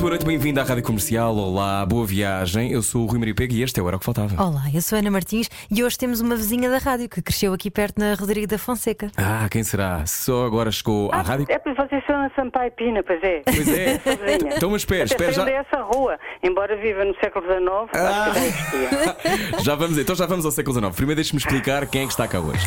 Muito boa noite, bem-vindo à Rádio Comercial. Olá, boa viagem. Eu sou o Rui Maria Pego e este é o Era o que Faltava. Olá, eu sou a Ana Martins e hoje temos uma vizinha da rádio que cresceu aqui perto na Rodrigo da Fonseca. Ah, quem será? Só agora chegou à rádio. É porque vocês são a Sampaio Pina, pois é. Pois é. Sozinha. Então, mas espera, espera já. dessa rua, embora viva no século XIX, Ah. acho que já existia. Já vamos, então já vamos ao século XIX. Primeiro deixe-me explicar quem é que está cá hoje.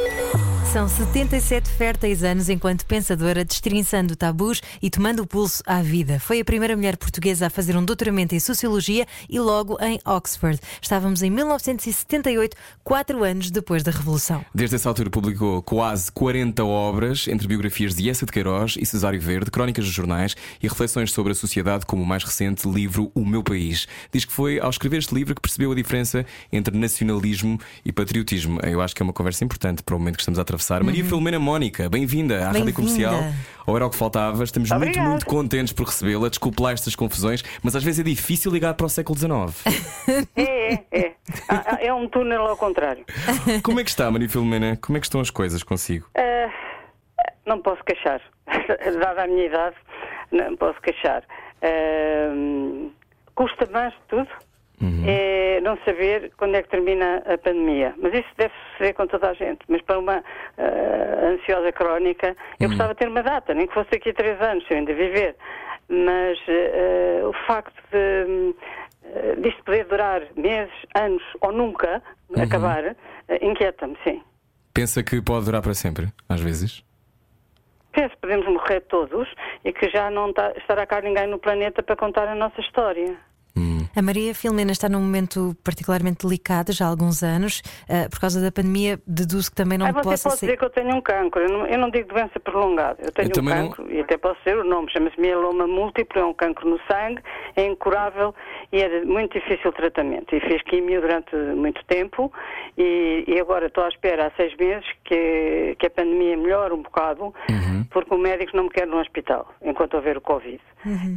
São 77 férteis anos enquanto pensadora, destrinçando tabus e tomando o pulso à vida. Foi a primeira mulher portuguesa a fazer um doutoramento em Sociologia e logo em Oxford. Estávamos em 1978, quatro anos depois da Revolução. Desde essa altura publicou quase 40 obras, entre biografias de Essa de Queiroz e Cesário Verde, crónicas dos jornais e reflexões sobre a sociedade, como o mais recente livro O Meu País. Diz que foi ao escrever este livro que percebeu a diferença entre nacionalismo e patriotismo. Eu acho que é uma conversa importante para o momento que estamos a atravessar. Maria Filomena Mónica, bem-vinda à Rádio Bem-vinda. Comercial. Ou era o que faltava. Estamos muito, Obrigada. muito contentes por recebê-la. Desculpe lá estas confusões, mas às vezes é difícil ligar para o século XIX. É, é, é. Ah, ah, É um túnel ao contrário. Como é que está, Maria Filomena? Como é que estão as coisas consigo? Ah, não posso queixar. Dada a minha idade, não posso queixar. Ah, custa mais de tudo é não saber quando é que termina a pandemia. Mas isso deve suceder com toda a gente. Mas para uma ah, ansiosa crónica, eu gostava de ter uma data, nem que fosse daqui a três anos, se eu ainda viver. Mas ah, o facto de disto poder durar meses, anos ou nunca acabar, ah, inquieta-me, sim. Pensa que pode durar para sempre, às vezes? Penso que podemos morrer todos e que já não tá- estará cá ninguém no planeta para contar a nossa história. A Maria Filomena está num momento particularmente delicado já há alguns anos. Ah, por causa da pandemia, deduzo que também não Aí você possa pode ser. dizer que eu tenho um cancro. Eu não, eu não digo doença prolongada. Eu tenho Eu um também não- cancro e até posso dizer o nome. Chama-se mieloma múltiplo, é um cancro no sangue, é incurável e é de muito difícil tratamento. E fiz quimio durante muito tempo e, e agora estou à espera há seis meses que, que a pandemia melhore um bocado Uhum. porque o médico não me quer no hospital enquanto houver o Covid.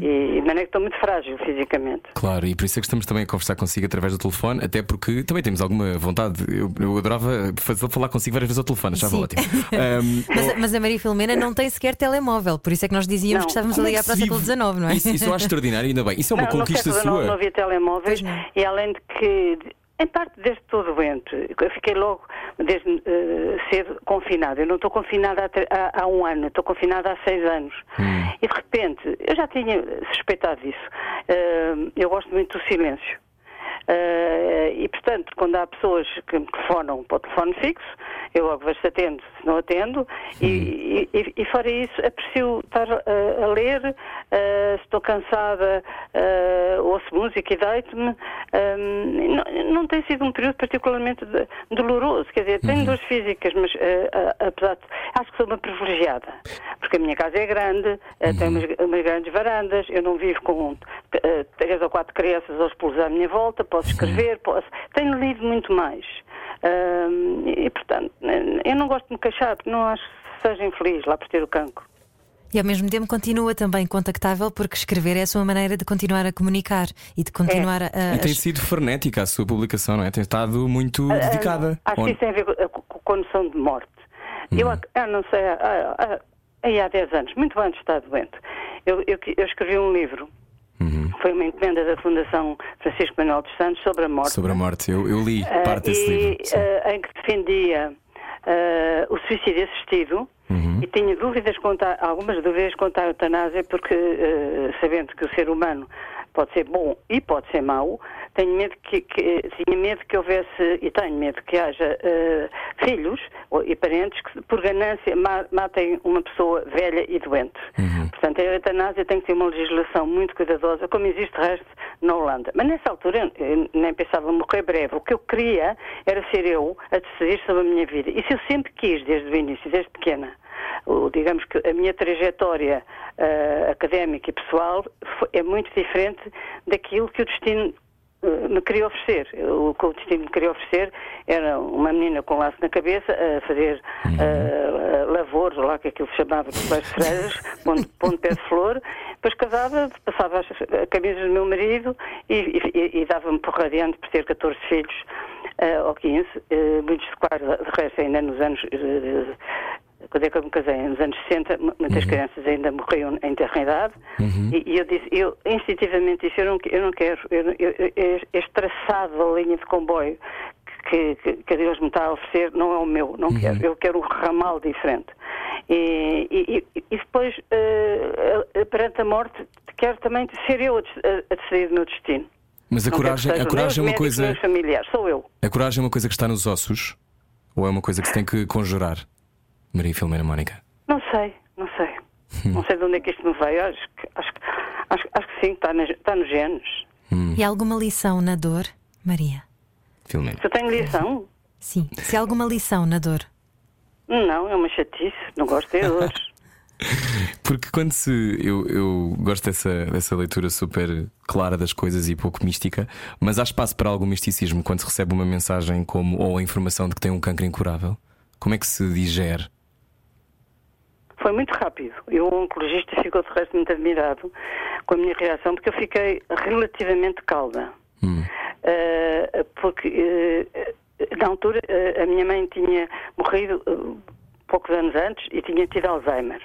E, mas é que estou muito frágil fisicamente. Claro, e por isso é que estamos também a conversar consigo através do telefone, até porque também temos alguma vontade. Eu, eu adorava fazer, falar consigo várias vezes ao telefone, achava Sim. ótimo. Ahm, Mas, mas a Maria Filomena não tem sequer telemóvel, por isso é que nós dizíamos Não. que estávamos a ligar para o século? XIX, não é? Isso, isso eu acho extraordinário, ainda bem. Isso é uma não, conquista no sua. não havia telemóveis e além de que, em parte desde estou doente, eu fiquei logo desde eh, cedo confinada. Eu não estou confinada há, há- um ano, estou confinada há seis anos. Hum. E de repente, eu já tinha suspeitado disso. Eh, eu gosto muito do silêncio. Eh, e, portanto, quando há pessoas que me telefonam para o telefone fixo, eu se atendo, se não atendo, e, e, e fora isso, aprecio estar eh, a ler, se estou cansada, eh, ouço música e deito-me. Eh, não, não tem sido um período particularmente de- doloroso, quer dizer, tenho dores físicas, mas eh, apesar de. Acho que sou uma privilegiada, porque a minha casa é grande, eh, tem umas, umas grandes varandas, eu não vivo com eh, três ou quatro crianças aos pulos à minha volta, posso escrever, posso. Tenho lido muito mais. Ah, e, portanto, eu não gosto de me queixar, porque não acho que seja infeliz lá por ter o cancro. E ao mesmo tempo continua também contactável, porque escrever é a sua maneira de continuar a comunicar e de continuar a. a- E tem sido frenética a sua publicação, não é? Tem estado muito dedicada. Ah, Acho que Onde- isso tem a ver com, a noção de morte. Eu, ac- eu não sei, há, há- aí há 10 anos, muito antes de estar doente, eu, eu, eu escrevi um livro. Foi uma encomenda da Fundação Francisco Manuel dos Santos sobre a morte. Sobre a morte. Eu, eu li Ah, parte desse e, livro. ah, em que defendia ah, o suicídio assistido Uhum. e tinha dúvidas quanto a, algumas dúvidas quanto à eutanásia, porque sabendo que o ser humano pode ser bom e pode ser mau, tenho medo que, que- tinha medo que houvesse e tenho medo que haja ah, filhos ou- e parentes que por ganância ma- matem uma pessoa velha e doente. Uhum. Portanto, a eutanásia tem que ter uma legislação muito cuidadosa, como existe de resto na Holanda. Mas nessa altura eu nem pensava morrer breve. O que eu queria era ser eu a decidir sobre a minha vida. Isso eu sempre quis, desde o início, desde pequena. O- digamos que a minha trajetória eh, académica e pessoal é muito diferente daquilo que o destino eh, me queria oferecer. O que o destino me queria oferecer era uma menina com laço na cabeça a fazer eh, lavores, lá que aquilo se chamava de freiras, pondo, pondo pé de flor, depois casava, passava as as camisas do meu marido e, e- e dava-me por radiante por ter 14 filhos eh, ou 15, eh, muitos de quais, de resto, ainda nos anos. Quando é que eu me casei? Nos anos 60, mu- muitas crianças ainda morriam em terra idade. E, e eu disse, eu instintivamente disse, eu não, eu não quero, eu, eu- eu- este traçado da linha de comboio que, que, que Deus me está a oferecer não é o meu, não quero. Eu quero um ramal diferente. E, e- e- depois, eh, perante a morte, quero também ser eu a, a- decidir o meu destino. Mas a Não coragem, a coragem é uma coisa. familiares, sou eu. A coragem é uma coisa que está nos ossos? Ou é uma coisa que se tem que conjurar? Maria Filomena Mónica. Não sei, não sei. Não sei de onde é que isto me veio. Acho que, acho, que- acho, acho que sim, está, nas- está nos genes. E há alguma lição na dor, Maria? Filomena. Se eu tenho lição, Sim. Se há alguma lição na dor. não, é uma chatice. Não gosto de dores. Porque quando se. Eu, eu gosto dessa, dessa leitura super clara das coisas e pouco mística, mas há espaço para algum misticismo quando se recebe uma mensagem como ou a informação de que tem um cancro incurável? Como é que se digere? Foi muito rápido. E o oncologista ficou de resto muito admirado com a minha reação, porque eu fiquei relativamente calma. Eh, porque eh, na altura eh, a minha mãe tinha morrido poucos anos antes e tinha tido Alzheimer.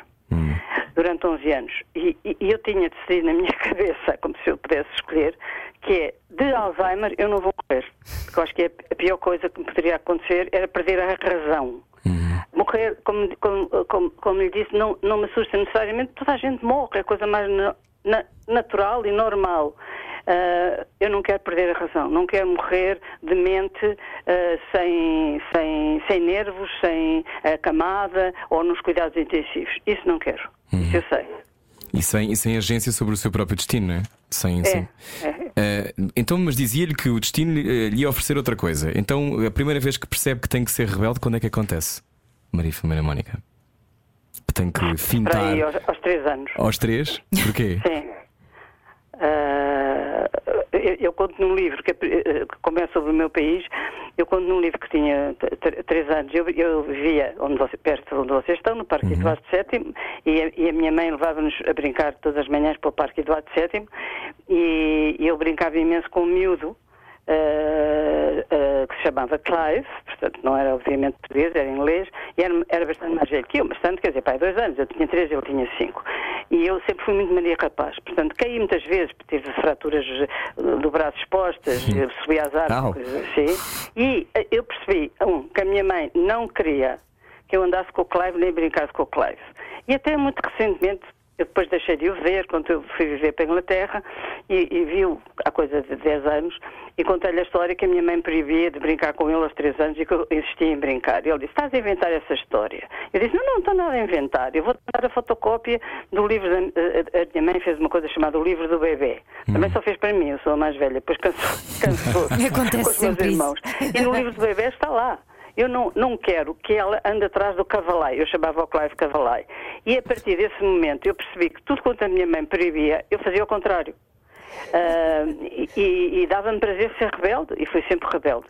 Durante 11 anos. E, e- e eu tinha decidido na minha cabeça, como se eu pudesse escolher, que é de Alzheimer eu não vou morrer. Porque eu acho que a pior coisa que me poderia acontecer era perder a razão. Morrer, como, como, como, como lhe disse, não, não me assusta necessariamente. Toda a gente morre, é a coisa mais na- na- natural e normal. Ah, eu não quero perder a razão, não quero morrer de mente ah, sem, sem, sem nervos, sem camada ou nos cuidados intensivos. Isso não quero. Isso eu sei. E sem, e sem agência sobre o seu próprio destino, não é? Sem, sem- é. Eh, então, mas dizia-lhe que o destino eh, lhe ia oferecer outra coisa. Então, a primeira vez que percebe que tem que ser rebelde, quando é que acontece? Maria Filomena Mónica. Tem que Para fintar aí, aos, aos três anos. aos três? Porquê? Sim. Ah, eu, eu conto num livro que, eh, começa sobre o meu país. Eu conto num livro que tinha três anos. Eu, eu vivia onde você, perto de onde vocês estão, no Parque Eduardo VII, e a, e a minha mãe levava-nos a brincar todas as manhãs para o Parque Eduardo VII, e, e eu brincava imenso com o miúdo. Eh, que se chamava Clive, portanto não era obviamente português, era inglês, e era, era bastante mais velho que eu, bastante, quer dizer, pai, dois anos, eu tinha três, ele tinha cinco. E eu sempre fui muito Maria Rapaz, portanto caí muitas vezes, tive fraturas eh, do braço expostas, subi às árvores, coisas assim, e eu percebi, um, que a minha mãe não queria que eu andasse com o Clive nem brincasse com o Clive. E até muito recentemente, eu depois deixei de o ver, quando eu fui viver para a Inglaterra, e, e vi-o há coisa de 10 anos, e contei-lhe a história que a minha mãe proibia de brincar com ele aos 3 anos e que eu insistia em brincar. E ele disse, estás a inventar essa história? Eu disse, não, não estou nada a inventar, eu vou dar a fotocópia do livro, da, a, a minha mãe fez uma coisa chamada o livro do bebê. Também só fez para mim, eu sou a mais velha, depois cansou, cansou Acontece com os meus sempre isso. irmãos. E no livro do bebê está lá. Eu não, não quero que ela ande atrás do cavalai. Eu chamava o Clive cavalai. E a partir desse momento eu percebi que tudo quanto a minha mãe proibia, eu fazia o contrário. Ah, e e- dava-me prazer ser rebelde, e fui sempre rebelde.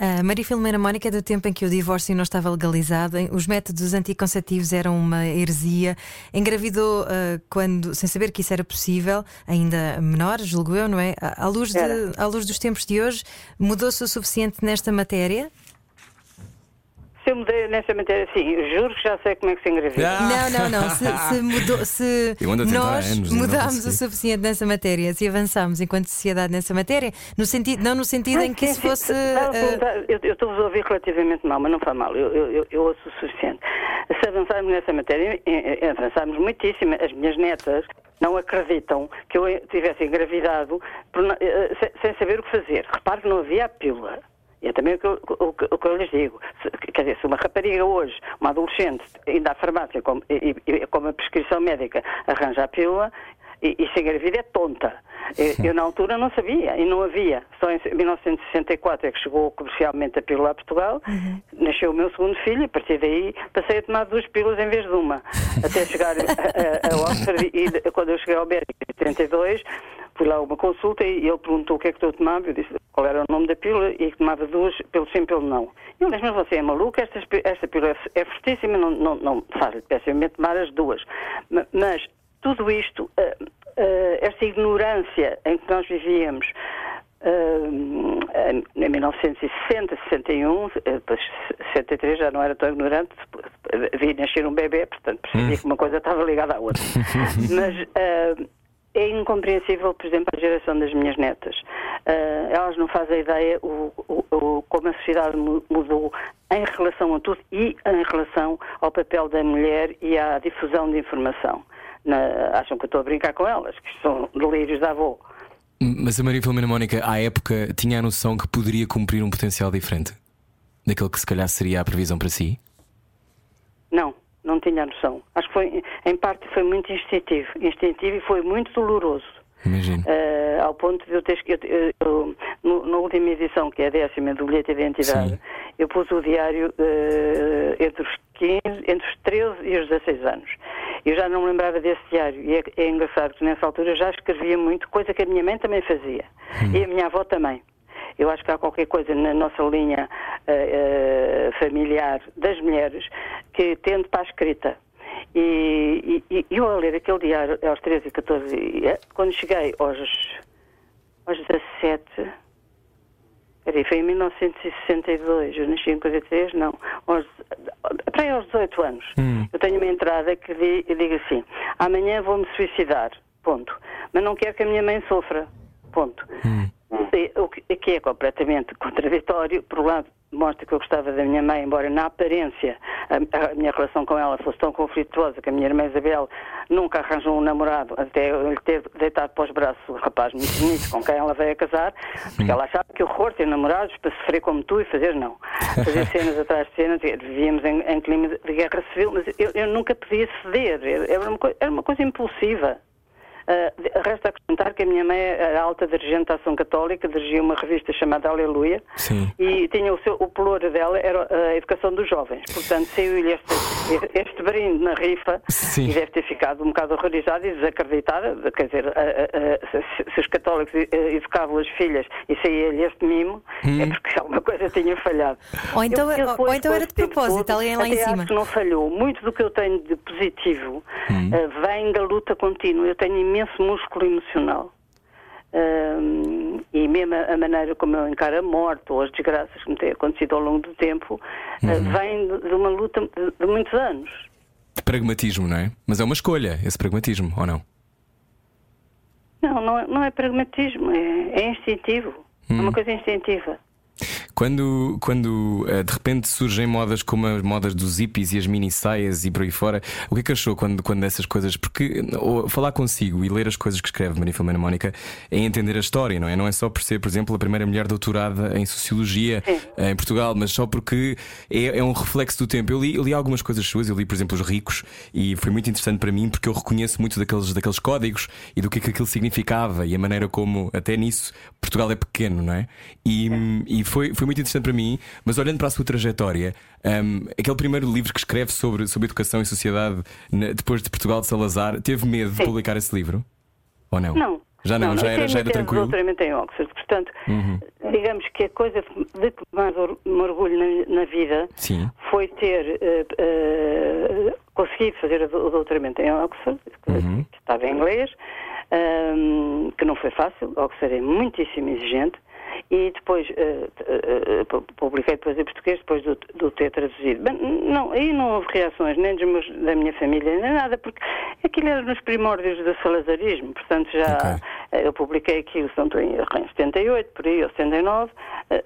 A Maria Filomena Mónica é do tempo em que o divórcio não estava legalizado, os métodos anticonceptivos eram uma heresia, engravidou ah, quando, sem saber que isso era possível, ainda menor, julgo eu, não é? À luz, de- à luz dos tempos de hoje, mudou-se o suficiente nesta matéria? Se eu mudei nessa matéria, sim, juro que já sei como é que se engravida. Ah! Não, não, não. Se, se mudou, se nós anos não mudámos o suficiente nessa matéria, se avançámos enquanto sociedade nessa matéria, no sentido, não no sentido em que Sim, isso sim, fosse. perguntar, eu estou-vos a ouvir relativamente mal, mas não faz mal, eu, eu, eu- eu ouço o suficiente. Se avançarmos nessa matéria, avançarmos muitíssimo. As minhas netas não acreditam que eu tivesse engravidado eh, sem, sem saber o que fazer. Repare que não havia a pílula. E é também o que, eu, o que- o que eu lhes digo. Se, quer dizer, se uma rapariga hoje, uma adolescente, ainda à farmácia com, e, e- com uma prescrição médica, arranja a pílula, e, e se engravida é tonta. Eu, eu, na altura não sabia e não havia. Só em 1964 é que chegou comercialmente a pílula a Portugal, uhum. nasceu o meu segundo filho e a partir daí passei a tomar duas pílulas em vez de uma. Até chegar a, a, a Oxford e quando eu cheguei ao Berg em 72 fui lá a uma consulta e ele perguntou o que é que eu tomava. Eu disse qual era o nome da pílula e que tomava duas, pelo sim, pelo não. E ele disse, mas você é maluco, esta, esta pílula é fortíssima, não, não, não faz-lhe pessimamente tomar as duas. Mas tudo isto, uh, uh, esta ignorância em que nós vivíamos, Uh, em 1960, 61, depois 63 já não era tão ignorante, vi nascer um bebê, portanto percebi hum. que uma coisa estava ligada à outra. Mas uh, é incompreensível, por exemplo, a geração das minhas netas. Uh, elas não fazem ideia o, o, o, como a sociedade mudou em relação a tudo e em relação ao papel da mulher e à difusão de informação. Na, acham que eu estou a brincar com elas, que são delírios da avó. Mas a Maria Filomena Mónica, à época, tinha a noção que poderia cumprir um potencial diferente daquele que se calhar seria a previsão para si? Não não tinha noção. Acho que foi, em parte foi muito instintivo, instintivo e foi muito doloroso. Imagino. Uh, ao ponto de eu ter eu, na última edição, que é a décima do bilhete de identidade, Sim. eu pus o diário uh, entre os 15, entre os 13 e os 16 anos. Eu já não me lembrava desse diário e é, é engraçado que nessa altura eu já escrevia muito, coisa que a minha mãe também fazia hum. e a minha avó também. Eu acho que há qualquer coisa na nossa linha uh, uh, familiar das mulheres que tende para a escrita. E, e, e, eu a ler aquele diário aos 13 e 14, eh, quando cheguei aos, aos 17, peraí, foi em 1962, eu nasci em 43, não, aos, para aí aos 18 anos, hum. eu tenho uma entrada que digo assim, amanhã vou-me suicidar, ponto. Mas não quero que a minha mãe sofra, ponto. Hum. O que é completamente contraditório, por um lado, mostra que eu gostava da minha mãe, embora na aparência a, minha relação com ela fosse tão conflituosa que a minha irmã Isabel nunca arranjou um namorado até lhe ter deitado para os braços o rapaz muito bonito com quem ela veio a casar, porque ela achava que horror ter namorados para sofrer como tu e fazer não. Fazer cenas atrás de cenas, vivíamos em, em clima de guerra civil, mas eu, eu nunca podia ceder, era uma, era uma coisa impulsiva. Uh, resta acrescentar que a minha mãe era alta dirigente da Ação Católica, dirigia uma revista chamada Aleluia Sim. e tinha o, seu, o pelour dela era a educação dos jovens. Portanto, saiu-lhe este, este brinde na rifa Sim. e deve ter ficado um bocado horrorizada e desacreditada. Quer dizer, uh, uh, se os católicos educavam as filhas e saía-lhe este mimo, hum. é porque alguma coisa tinha falhado. Ou então, eu, ou então era de propósito, alguém lá em cima. não falhou. Muito do que eu tenho de positivo hum. vem da luta contínua. Eu tenho imenso imenso músculo emocional. Um, e mesmo a maneira como eu encaro a morte ou as desgraças que me têm acontecido ao longo do tempo ah, uhum. uh, vem de, uma luta de, de, muitos anos. De pragmatismo, não é? Mas é uma escolha, esse pragmatismo, ou não? Não, não é, não é pragmatismo, é, é instintivo. É uma hum. coisa instintiva. Quando, quando uh, de repente surgem modas como as modas dos hippies e as mini saias e por aí fora, o que é que achou quando, quando essas coisas? Porque falar consigo e ler as coisas que escreve Maria Filomena Mónica é entender a história, não é? Não é só por ser, por exemplo, a primeira mulher doutorada em Sociologia uh, em Portugal, mas só porque é, é, um reflexo do tempo. Eu li, eu li algumas coisas suas, eu li, por exemplo, Os Ricos, e foi muito interessante para mim porque eu reconheço muito daqueles, daqueles códigos e do que, é que aquilo significava e a maneira como, até nisso, Portugal é pequeno, não é? E, e foi, foi muito interessante para mim, mas olhando para a sua trajetória, um, aquele primeiro livro que escreve sobre, sobre educação e sociedade depois de Portugal de Salazar, teve medo Sim. de publicar esse livro? Ou não? Não. Já não, não já, era, já era tranquilo. doutoramento em Oxford, portanto, uhum. digamos que a coisa de que mais me orgulho na, na vida Sim. foi ter uh, uh, conseguido fazer o doutoramento em Oxford, que uhum. estava em inglês, um, que não foi fácil, Oxford é muitíssimo exigente, e depois uh, uh, publiquei depois em português depois do, do ter traduzido. Bem, não, aí não houve reações nem dos meus, da minha família, nem nada, porque aquilo era nos primórdios do salazarismo, portanto já okay. eu publiquei aquilo, se não estou em, em 78, por aí, ou 79,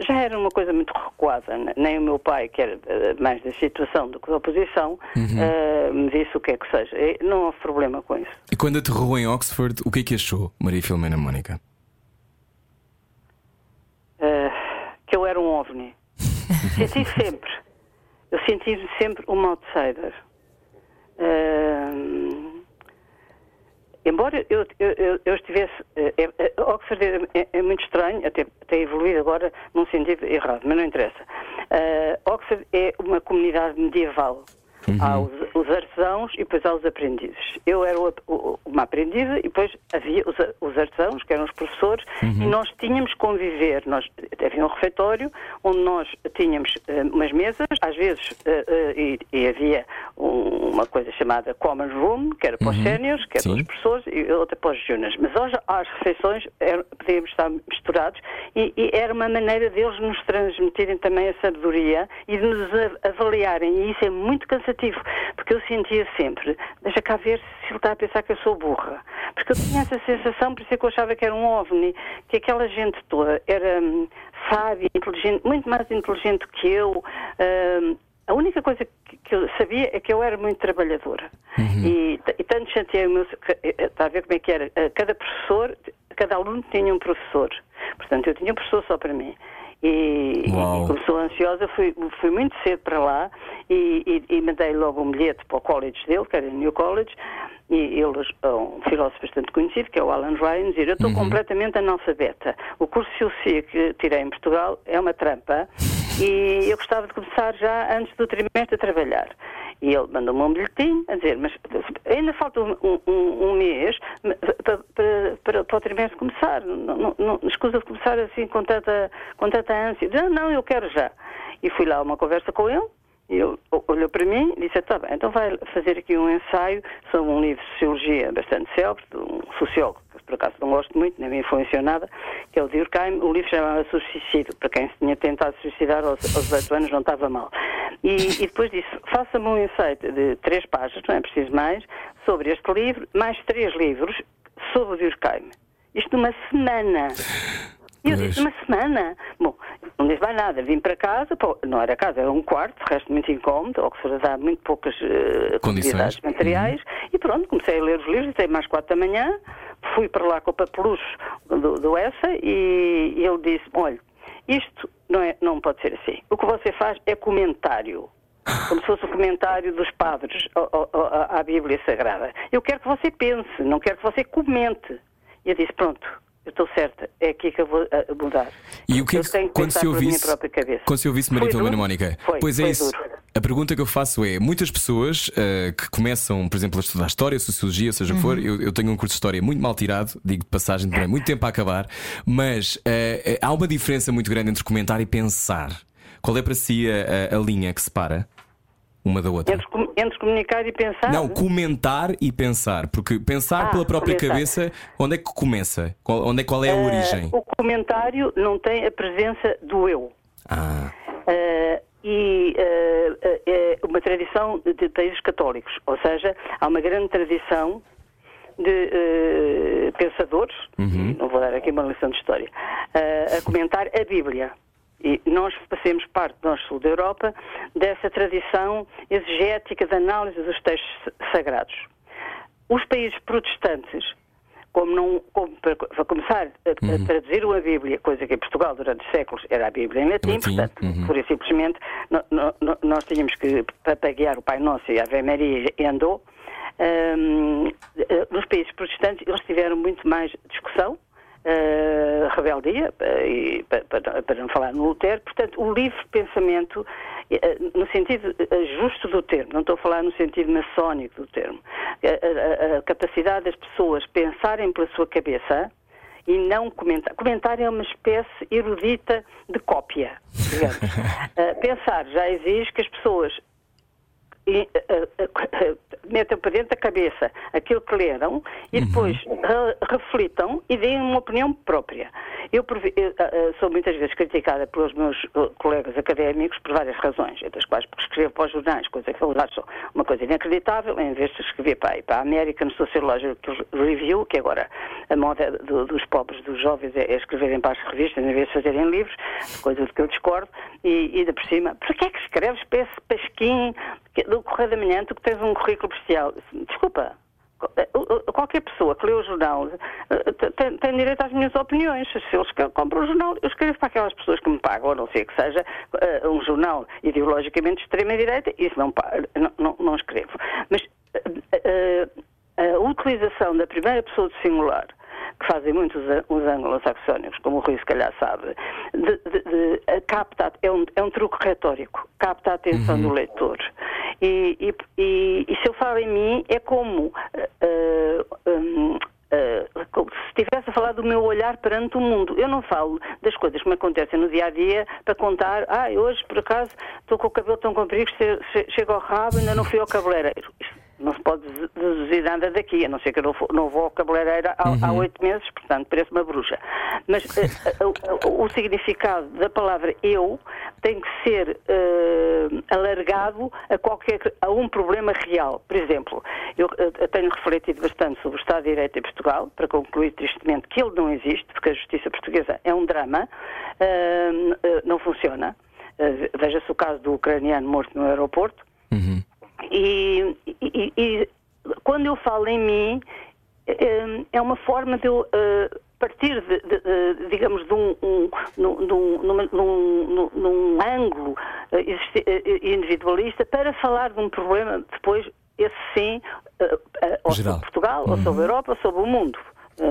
já era uma coisa muito recuada, nem o meu pai, que era mais da situação do que da oposição, uhum. me disse o que é que seja. Não houve problema com isso. E quando aterrou em Oxford, o que é que achou, Maria Filomena Mónica? que eu era um ovni. senti sempre. Eu senti sempre um outsider. Uh, embora eu, eu, eu, estivesse. é- é- Oxford é, é- muito estranho, até tem evoluído agora num sentido errado, mas não interessa. Eh, Oxford é uma comunidade medieval. Há os, os artesãos e depois há os aprendizes. Eu era o- o- uma aprendiza e depois havia os, os artesãos, que eram os professores, e nós tínhamos que conviver. Nós, havia um refeitório onde nós tínhamos eh, umas mesas, às vezes, eh, eh, e, e havia um- uma coisa chamada Common Room, que era para os séniores, que era para os professores, e outra para os júniores. Mas hoje, às refeições, era- podíamos estar misturados e, e era uma maneira deles nos transmitirem também a sabedoria e de nos avaliarem. E isso é muito cansativo, porque eu sentia sempre, deixa cá ver se ele está a pensar que eu sou burra. Porque eu tinha essa sensação, por isso é que eu achava que era um ovni, que aquela gente toda era hum, sábia, inteligente, muito mais inteligente que eu. hum, a única coisa que, eu sabia é que eu era muito trabalhadora. E, t- e tanto chateei o meu. eh, Está a ver como é que era? Eh, Cada professor, cada aluno tinha um professor. Portanto, eu tinha um professor só para mim. E, Uau. e como sou ansiosa, fui, fui muito cedo para lá e, e, e mandei logo um bilhete para o college dele, que era o New College, e ele é um filósofo bastante conhecido, que é o Alan Ryan, dizer, eu estou completamente analfabeta. O curso de Filosofia que tirei em Portugal é uma trampa e eu gostava de começar já antes do trimestre a trabalhar. E ele mandou-me um bilhetinho a dizer, mas ainda falta um, um- um mês para, para, para, para o trimestre começar. Não, não, não, escusa de começar assim com tanta, com tanta ânsia. Não, não, eu quero já. E fui lá a uma conversa com ele. Ele olhou para mim e disse, está bem, então vai fazer aqui um ensaio sobre um livro de sociologia bastante célebre, de um sociólogo, que por acaso não gosto muito, nem me influenciou nada, que é o Durkheim. O livro chamava-se O Suicídio, para quem se tinha tentado suicidar aos, aos 18 anos não estava mal. E, e depois disse, faça-me um ensaio de três páginas, não é preciso mais, sobre este livro, mais três livros sobre o Durkheim. Isto numa semana. E eu disse, uma semana? Bom, não disse mais nada. Vim para casa, pô, não era casa, era um quarto, de resto muito incómodo, Oxford dá muito poucas eh, Condições. comodidades materiais. E pronto, comecei a ler os livros, até mais quatro da manhã, fui para lá com o papelucho do, do ESSA e, e ele disse, olha, isto não, é, não pode ser assim. O que você faz é comentário. Como se fosse o comentário dos padres à Bíblia Sagrada. Eu quero que você pense, não quero que você comente. E eu disse, pronto, eu estou certa, é aqui que eu vou mudar. E o que é que, tenho que quando se ouvisse, própria cabeça. quando se ouvisse Maria Filomena? Mónica? Foi, pois é foi isso. duro. A pergunta que eu faço é: muitas pessoas eh, que começam, por exemplo, a estudar História, Sociologia, seja o que for, Uhum. eu, eu tenho um curso de História muito mal tirado, digo de passagem, demorei muito tempo a acabar, mas eh, há uma diferença muito grande entre comentar e pensar. Qual é para si a, a- a linha que separa uma da outra? Entre, entre comunicar e pensar. Não, comentar e pensar, porque pensar Ah, pela própria comentar. cabeça, onde é que começa? Qual, onde é, qual é a Eh, origem? o comentário não tem a presença do eu. Ah, Eh, e eh, é uma tradição de, países católicos, ou seja, há uma grande tradição de pensadores, não vou dar aqui uma lição de história, a comentar a Bíblia. E nós fazemos parte, nós sul da Europa, dessa tradição exegética de análise dos textos sagrados. Os países protestantes, como não, como para, para começar a, a traduzir a Bíblia, coisa que em Portugal durante séculos era a Bíblia em latim, Latim, portanto, uhum. por e simplesmente no- no- nós tínhamos que, guiar o Pai Nosso e a Ave Maria e andou, hum, eh, nos países protestantes eles tiveram muito mais discussão, eh, rebeldia, eh, e, pa- para, para não falar no Lutero, portanto, o livre pensamento, eh, no sentido justo do termo, não estou a falar no sentido maçónico do termo, a, a- a capacidade das pessoas pensarem pela sua cabeça e não comentar. Comentar é uma espécie erudita de cópia, digamos. Eh, pensar já exige que as pessoas e, eh, eh, eh, metam para dentro da cabeça aquilo que leram e depois re- reflitam e deem uma opinião própria. Eu, eu, sou muitas vezes criticada pelos meus colegas académicos por várias razões, entre as quais porque escrevo para os jornais, coisa que eu acho uma coisa inacreditável, em vez de escrever para, para a American Sociological Review, que agora a moda do- dos pobres, dos jovens, é, é escreverem para as revistas em vez de fazerem livros, coisa de que eu discordo, e, e de por cima, por que é que escreves para esse pasquim do Correio da Manhã, tu que tens um currículo bestial? Desculpa. eh, Qualquer pessoa que lê o jornal eh, tem, tem direito às minhas opiniões. Se eles compram o jornal, eu escrevo para aquelas pessoas que me pagam, ou não sei que seja, eh, um jornal ideologicamente de extrema-direita, isso não, não, não, escrevo. Mas a utilização da primeira pessoa do singular que fazem muitos os anglo-saxónicos, como o Rui se calhar sabe, de, de, de, capta, é, um, é um truque retórico, capta a atenção uhum. do leitor. E, e, e, e, se eu falo em mim, é como uh, um, Uh, se estivesse a falar do meu olhar perante o mundo. Eu não falo das coisas que me acontecem no dia a dia para contar, ah, hoje por acaso estou com o cabelo tão comprido que chego ao rabo e ainda não fui ao cabeleireiro. Isto não se pode deduzir nada daqui, a não ser que eu não, não vou ao cabeleireiro há uhum. oito meses, portanto parece uma bruxa. Mas uh, uh, uh, o significado da palavra eu tem que ser eh, alargado a qualquer a um problema real. Por exemplo, eu, eu, tenho refletido bastante sobre o Estado de Direito em Portugal, para concluir tristemente que ele não existe, porque a justiça portuguesa é um drama, eh, eh, não funciona. Veja-se o caso do ucraniano morto no aeroporto. Uhum. E, e, e, quando eu falo em mim, é, é uma forma de eu uh, partir, de, de, de, digamos, de um, um, num, num, ângulo uh, individualista para falar de um problema depois, esse sim, ou sobre Portugal, uhum. ou sobre a Europa, ou sobre o mundo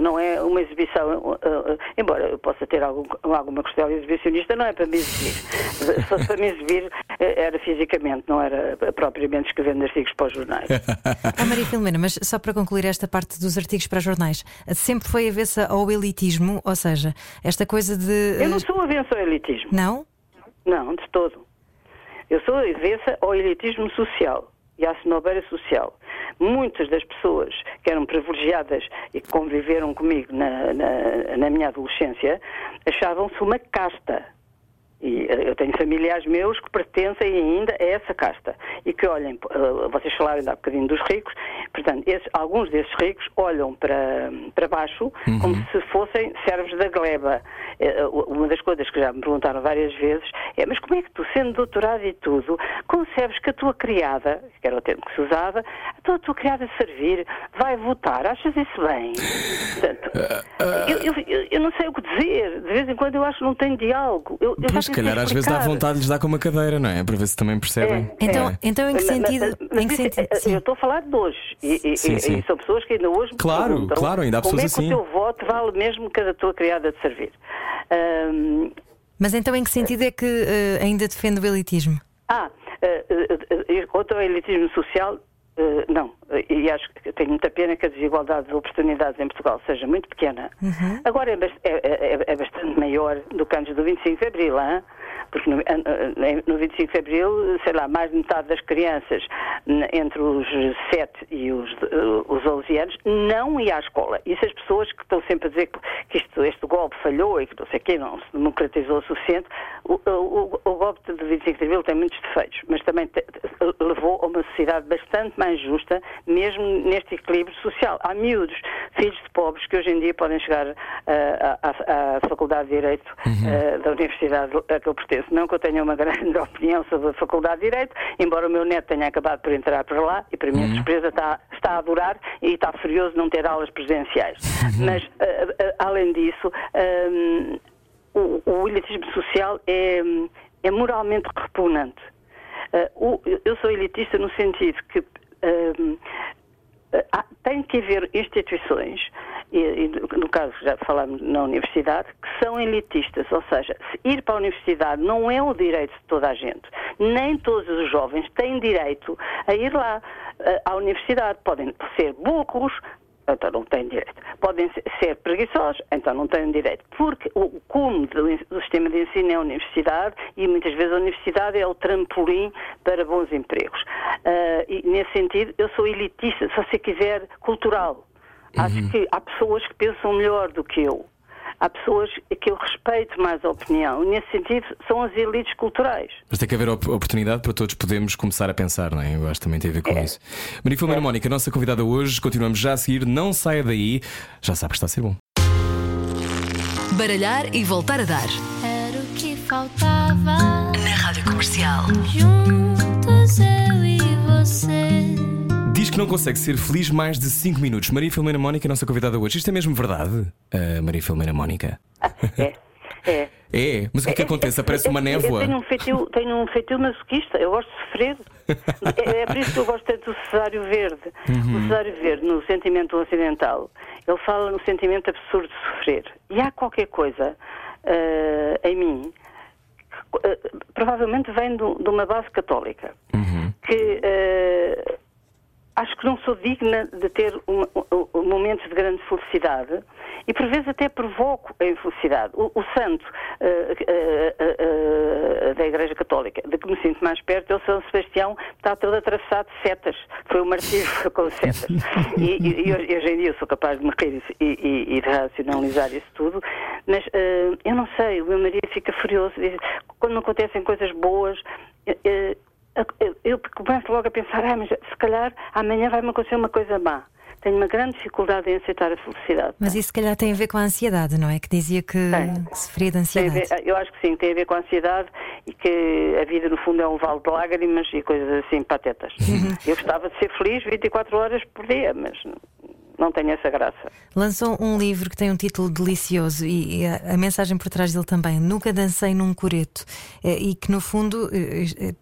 não é uma exibição, uh, uh, embora eu possa ter algum, alguma costela exibicionista, não é para me exibir. Se fosse para me exibir, eh, era fisicamente, não era propriamente escrevendo artigos para os jornais. ah, Maria Filomena, mas só para concluir esta parte dos artigos para jornais, sempre foi avessa ao elitismo, ou seja, esta coisa de. Eu não sou avessa ao elitismo. Não? Não, de todo. Eu sou avessa ao elitismo social e à cenobeira social. Muitas das pessoas que eram privilegiadas e que conviveram comigo na, na, na minha adolescência achavam-se uma casta. E eh, eu tenho familiares meus que pertencem ainda a essa casta e que olhem, eh, vocês falaram ainda há bocadinho dos ricos, portanto, esses, alguns desses ricos olham para, para baixo uhum. como se fossem servos da gleba. Eh, uma das coisas que já me perguntaram várias vezes é: mas como é que tu, sendo doutorado e tudo, concebes que a tua criada, que era o termo que se usava, a tua, criada servir, vai votar? Achas isso bem? Portanto, eu, eu, eu, não sei o que dizer. De vez em quando eu acho que não tem diálogo. Eu, eu se calhar às vezes dá vontade de lhes dar com uma cadeira, não é? Para ver se também percebem. É, então, é. então em que sentido? Mas, mas, em que sentido? É, eu estou a falar de hoje. E, sim, e, sim. e são pessoas que ainda hoje Claro, claro, ainda há pessoas assim. Como é que assim. o teu voto vale mesmo que a tua criada de servir? Um, mas então em que sentido é que uh, ainda defende o elitismo? Ah, uh, uh, quanto ao elitismo social, Uh, não, e acho que tenho muita pena que a desigualdade de oportunidades em Portugal seja muito pequena. Uhum. Agora é, é, é, é, bastante maior do que antes do 25 de Abril, hein? Porque no, no 25 de Abril, sei lá, mais de metade das crianças entre os 7 e os, os 11 anos não ia à escola. E se as pessoas que estão sempre a dizer que isto, este golpe falhou e que não sei o quê, não se democratizou o suficiente, o, o, o golpe de 25 de Abril tem muitos defeitos, mas também te, levou a uma sociedade bastante mais justa, mesmo neste equilíbrio social. Há miúdos, filhos de pobres, que hoje em dia podem chegar uh, à, à, Faculdade de Direito uhum. uh, da Universidade a que eu pertenço. Não que eu tenha uma grande opinião sobre a Faculdade de Direito, embora o meu neto tenha acabado por entrar para lá e, para minha uhum. surpresa, está, está a adorar e está furioso de não ter aulas presenciais. Uhum. Mas, uh, além disso, um, o, o elitismo social é, é moralmente repugnante. Uh, eu sou elitista no sentido que uh, tem que haver instituições, e, e, no caso já falámos na universidade, que são elitistas, ou seja, ir para a universidade não é o direito de toda a gente. Nem todos os jovens têm direito a ir lá à universidade. Podem ser burros, então não têm direito. Podem ser preguiçosos, então não têm direito. Porque o cume do, sistema de ensino é a universidade e muitas vezes a universidade é o trampolim para bons empregos. Uh, e nesse sentido, eu sou elitista, se você quiser, cultural. Uhum. Acho que há pessoas que pensam melhor do que eu há pessoas que eu respeito mais a opinião. Nesse sentido, são as elites culturais. Mas tem que haver oportunidade para todos podermos começar a pensar, não é? Eu acho que também tem a ver com é. isso. Maria Filomena é. Mónica, nossa convidada hoje, continuamos já a seguir. Não saia daí, já sabe que está a ser bom. Baralhar e voltar a dar. Era o que faltava na Rádio Comercial. Juntos que não consegue ser feliz mais de 5 minutos. Maria Filomena Mónica, nossa convidada hoje. Isto é mesmo verdade, uh, Maria Filomena Mónica? É. É. É, mas o que é que acontece? Aparece uma névoa. Eu tenho um feitio, tenho um feitio masoquista, eu gosto de sofrer. É, é por isso que eu gosto tanto do Cesário Verde. O Cesário Verde, no Sentimento Ocidental, ele fala no sentimento absurdo de sofrer. E há qualquer coisa eh, em mim que eh, provavelmente vem do- de uma base católica que eh, acho que não sou digna de ter um- um- momentos de grande felicidade e por vezes até provoco a infelicidade. O, o santo eh, eh, eh, eh, da Igreja Católica, de que me sinto mais perto, é o São Sebastião, está todo atravessado de setas. Foi o martírio com setas. E, e- e hoje, em dia eu sou capaz de me rir e, e- de racionalizar isso tudo, mas eh, eu não sei, o meu marido fica furioso, diz, quando acontecem coisas boas. Eu- eu começo logo a pensar, ah, mas se calhar amanhã vai-me acontecer uma coisa má. Tenho uma grande dificuldade em aceitar a felicidade. Mas isso se calhar tem a ver com a ansiedade, não é? Que dizia que, que sofria de ansiedade. ver- eu acho que sim, tem a ver com a ansiedade e que a vida no fundo é um vale de lágrimas e coisas assim patetas. Eu gostava de ser feliz 24 horas por dia, mas não tenho essa graça. Lançou um livro que tem um título delicioso e, a, a mensagem por trás dele também. Nunca dancei num coreto. Eh, E que no fundo, eh, eh,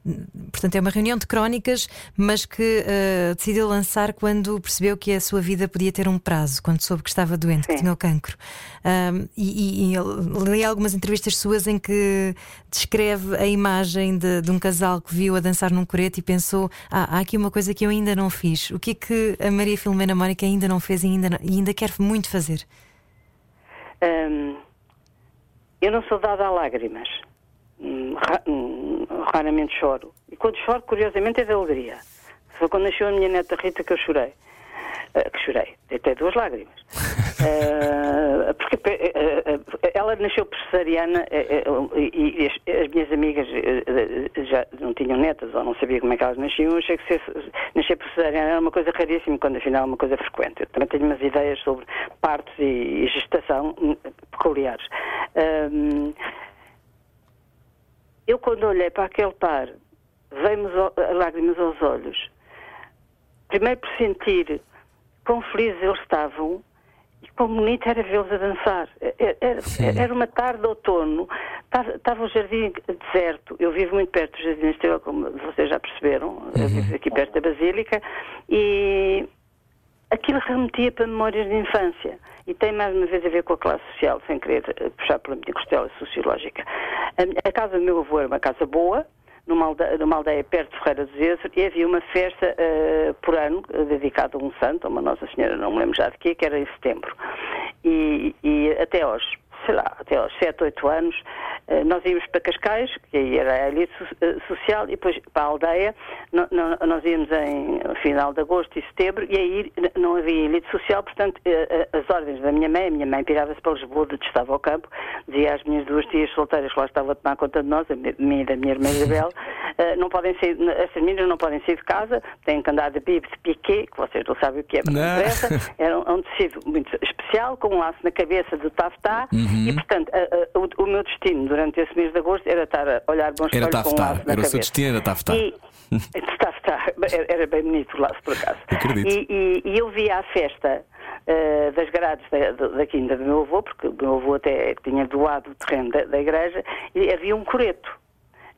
portanto, é uma reunião de crónicas, mas que eh, decidiu lançar quando percebeu que a sua vida podia ter um prazo, quando soube que estava doente, que Sim. tinha o cancro. Ahm, e, e, e li algumas entrevistas suas em que descreve a imagem de, de um casal que viu a dançar num coreto e pensou: ah, há aqui uma coisa que eu ainda não fiz. O que é que a Maria Filomena Mónica ainda não fez e ainda, e ainda quer muito fazer? Hum, eu não sou dada a lágrimas. Hum, ra- hum, raramente choro. E quando choro, curiosamente, é de alegria. Foi quando nasceu a minha neta Rita que eu chorei. Ah, que chorei. Até duas lágrimas. Ah, porque ah, ela nasceu por cesariana eh, eh, e, as, as minhas amigas já não tinham netas ou não sabia como é que elas nasciam. Achei que ser, nascer por cesariana era uma coisa raríssima, quando afinal é uma coisa frequente. Eu também tenho umas ideias sobre partos e, e gestação hum, peculiares. Eu, quando olhei para aquele par, veio-me lágrimas aos olhos. Primeiro por sentir quão felizes eles estavam e quão bonito era vê-los a dançar. Era, era- era uma tarde de outono, estava, estava o jardim deserto. Eu vivo muito perto do Jardim Estrela, como vocês já perceberam, eu vivo aqui perto da Basílica, e aquilo remetia para memórias de infância e tem mais uma vez a ver com a classe social, sem querer eh, puxar pela minha costela sociológica. A casa do meu avô era uma casa boa, numa aldeia, numa aldeia perto de Ferreira do Zezo, e havia uma festa eh, por ano eh, dedicada a um santo, a uma Nossa Senhora, não me lembro já de quê, que era em setembro. E, e até aos, sei lá, até aos 7, 8 anos, eh, nós íamos para Cascais, que aí era a elite eh, social, e depois para a aldeia, nós íamos em final de agosto e setembro, e aí não havia elite social, portanto, eh, as ordens da minha mãe, a minha mãe pirava-se para Lisboa, detestava ao campo, dizia às minhas duas tias solteiras que lá estavam a tomar conta de nós, a mi- minha e da minha irmã Isabel, não podem sair, essas meninas não podem sair de casa, têm que andar de bibe de piqué, que vocês não sabem o que é, mas não Não. interessa, era um, um tecido muito especial, com um laço na cabeça de taftá, Uhum. e portanto, a- a- o, o meu destino durante esse mês de agosto era estar a olhar bons Era espelho com um laço na era o seu cabeça. destino, era taftá. E, taftá, era, era bem bonito o laço, por acaso. Acredito. E, e- e eu via a festa eh, das grades da, da, da quinta do meu avô, porque o meu avô até tinha doado o terreno da, da igreja, e havia um coreto.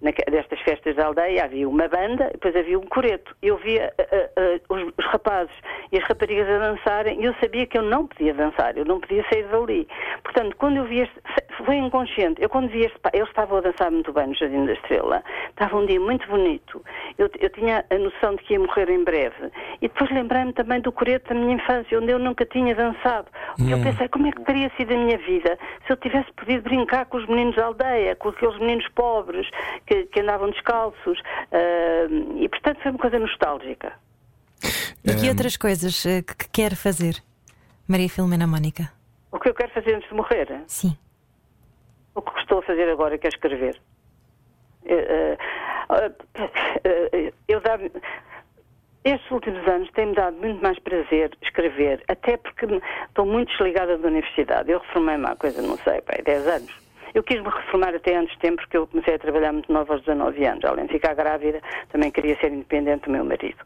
Naque- destas festas da aldeia havia uma banda, depois havia um coreto. Eu via eh, eh, os, os rapazes e as raparigas a dançarem e eu sabia que eu não podia dançar, eu não podia sair dali. Portanto, quando eu vi este, foi inconsciente, eu quando vi este, pá, eles estavam a dançar muito bem no Jardim da Estrela, estava um dia muito bonito, eu, eu tinha a noção de que ia morrer em breve e depois lembrei-me também do coreto da minha infância, onde eu nunca tinha dançado. E eu pensei, como é que teria sido a minha vida se eu tivesse podido brincar com os meninos da aldeia, com aqueles meninos pobres que, que andavam descalços, ah, e portanto foi uma coisa nostálgica. E que Ehm, outras coisas eh, que quer fazer, Maria Filomena Mónica? O que eu quero fazer antes de morrer? Sim. O que estou a fazer agora que é escrever. Eh, eh, eh, Eu dá estes últimos anos tem-me dado muito mais prazer escrever, até porque estou muito desligada da universidade. Eu reformei-me há coisa, não sei, pai, 10 anos. Eu quis me reformar até antes de tempo, porque eu comecei a trabalhar muito nova aos 19 anos. Além de ficar grávida, também queria ser independente do meu marido.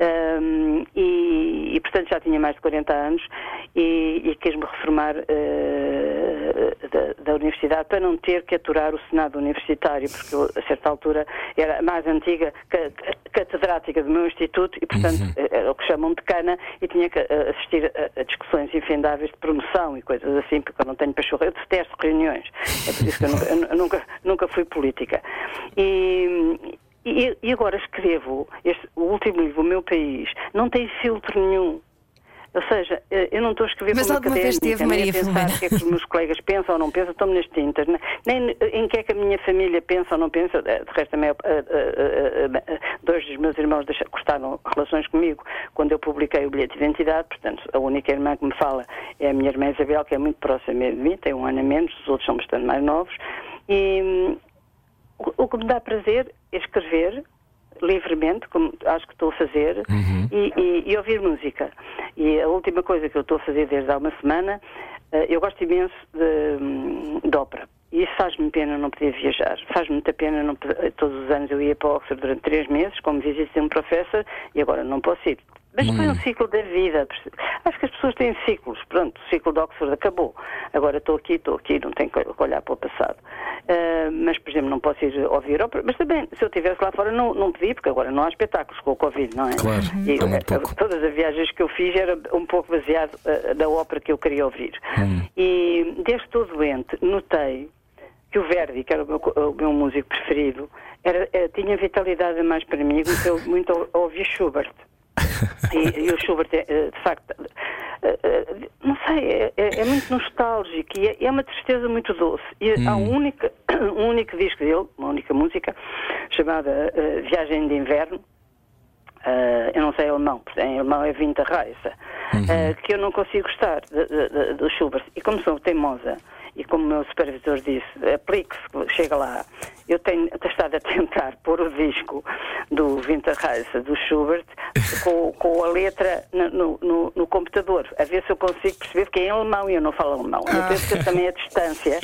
Ahm, e, e, portanto, já tinha mais de 40 anos e, e quis me reformar eh, da, da, da universidade para não ter que aturar o Senado Universitário, porque eu, a certa altura era a mais antiga ca- ca- catedrática do meu instituto e, portanto, era o que chamam de cana e tinha que eh, assistir a, a discussões infindáveis de promoção e coisas assim, porque eu não tenho pachorra. Eu detesto reuniões. É por isso que eu nunca, eu nunca, nunca fui política. E, e, e agora escrevo este, o último livro, O Meu País, não tem filtro nenhum. Ou seja, eh, eu não estou a escrever Mas alguma vez teve, Maria a pensar o que é que os meus colegas pensam ou não pensam, estou-me nas tintas, nem em que é que a minha família pensa ou não pensa. Eh, De resto, maior- eh, dois dos meus irmãos cortaram relações comigo quando eu publiquei o bilhete de identidade, portanto, a única irmã que me fala é a minha irmã Isabel, que é muito próxima de mim, tem um ano a menos, os outros são bastante mais novos. E hum, o que me dá prazer é escrever livremente, como acho que estou a fazer, e, e- e ouvir música. E a última coisa que eu estou a fazer desde há uma semana, eh, eu gosto imenso de, de ópera. E isso faz-me pena não poder viajar. Faz-me muita pena, não poder- todos os anos eu ia para Oxford durante três meses, como visita de um professor, e agora não posso ir. Mas foi um ciclo da vida. Acho que as pessoas têm ciclos. Pronto, o ciclo de Oxford acabou. Agora estou aqui, estou aqui, não tenho que olhar para o passado. Ah, mas, por exemplo, não posso ir ouvir ópera. Mas também, se eu estivesse lá fora, não, não podia, porque agora não há espetáculos com o Covid, não é? Claro, E, muito eh, todas as viagens que eu fiz era um pouco baseado eh, da ópera que eu queria ouvir. Hum. E desde que estou doente, notei que o Verdi, que era o meu, o meu músico preferido, era, eh, tinha vitalidade a mais para mim, muito, eu muito a ouvir Schubert. E, e o Schubert, é, eh, de facto, eh, eh, não sei, é, é- é muito nostálgico e é, é uma tristeza muito doce. E há um único, um único disco dele, uma única música, chamada eh, Viagem de Inverno, eh, eu não sei alemão, em alemão é Winterreise, eh, que eu não consigo gostar do Schubert. E como sou teimosa, e como o meu supervisor disse, aplique-se, chega lá, eu tenho estado a tentar pôr o disco do Winterreise, do Schubert, com, com a letra no, no- no- computador, a ver se eu consigo perceber, porque é em alemão e eu não falo alemão. Eu penso que também a distância,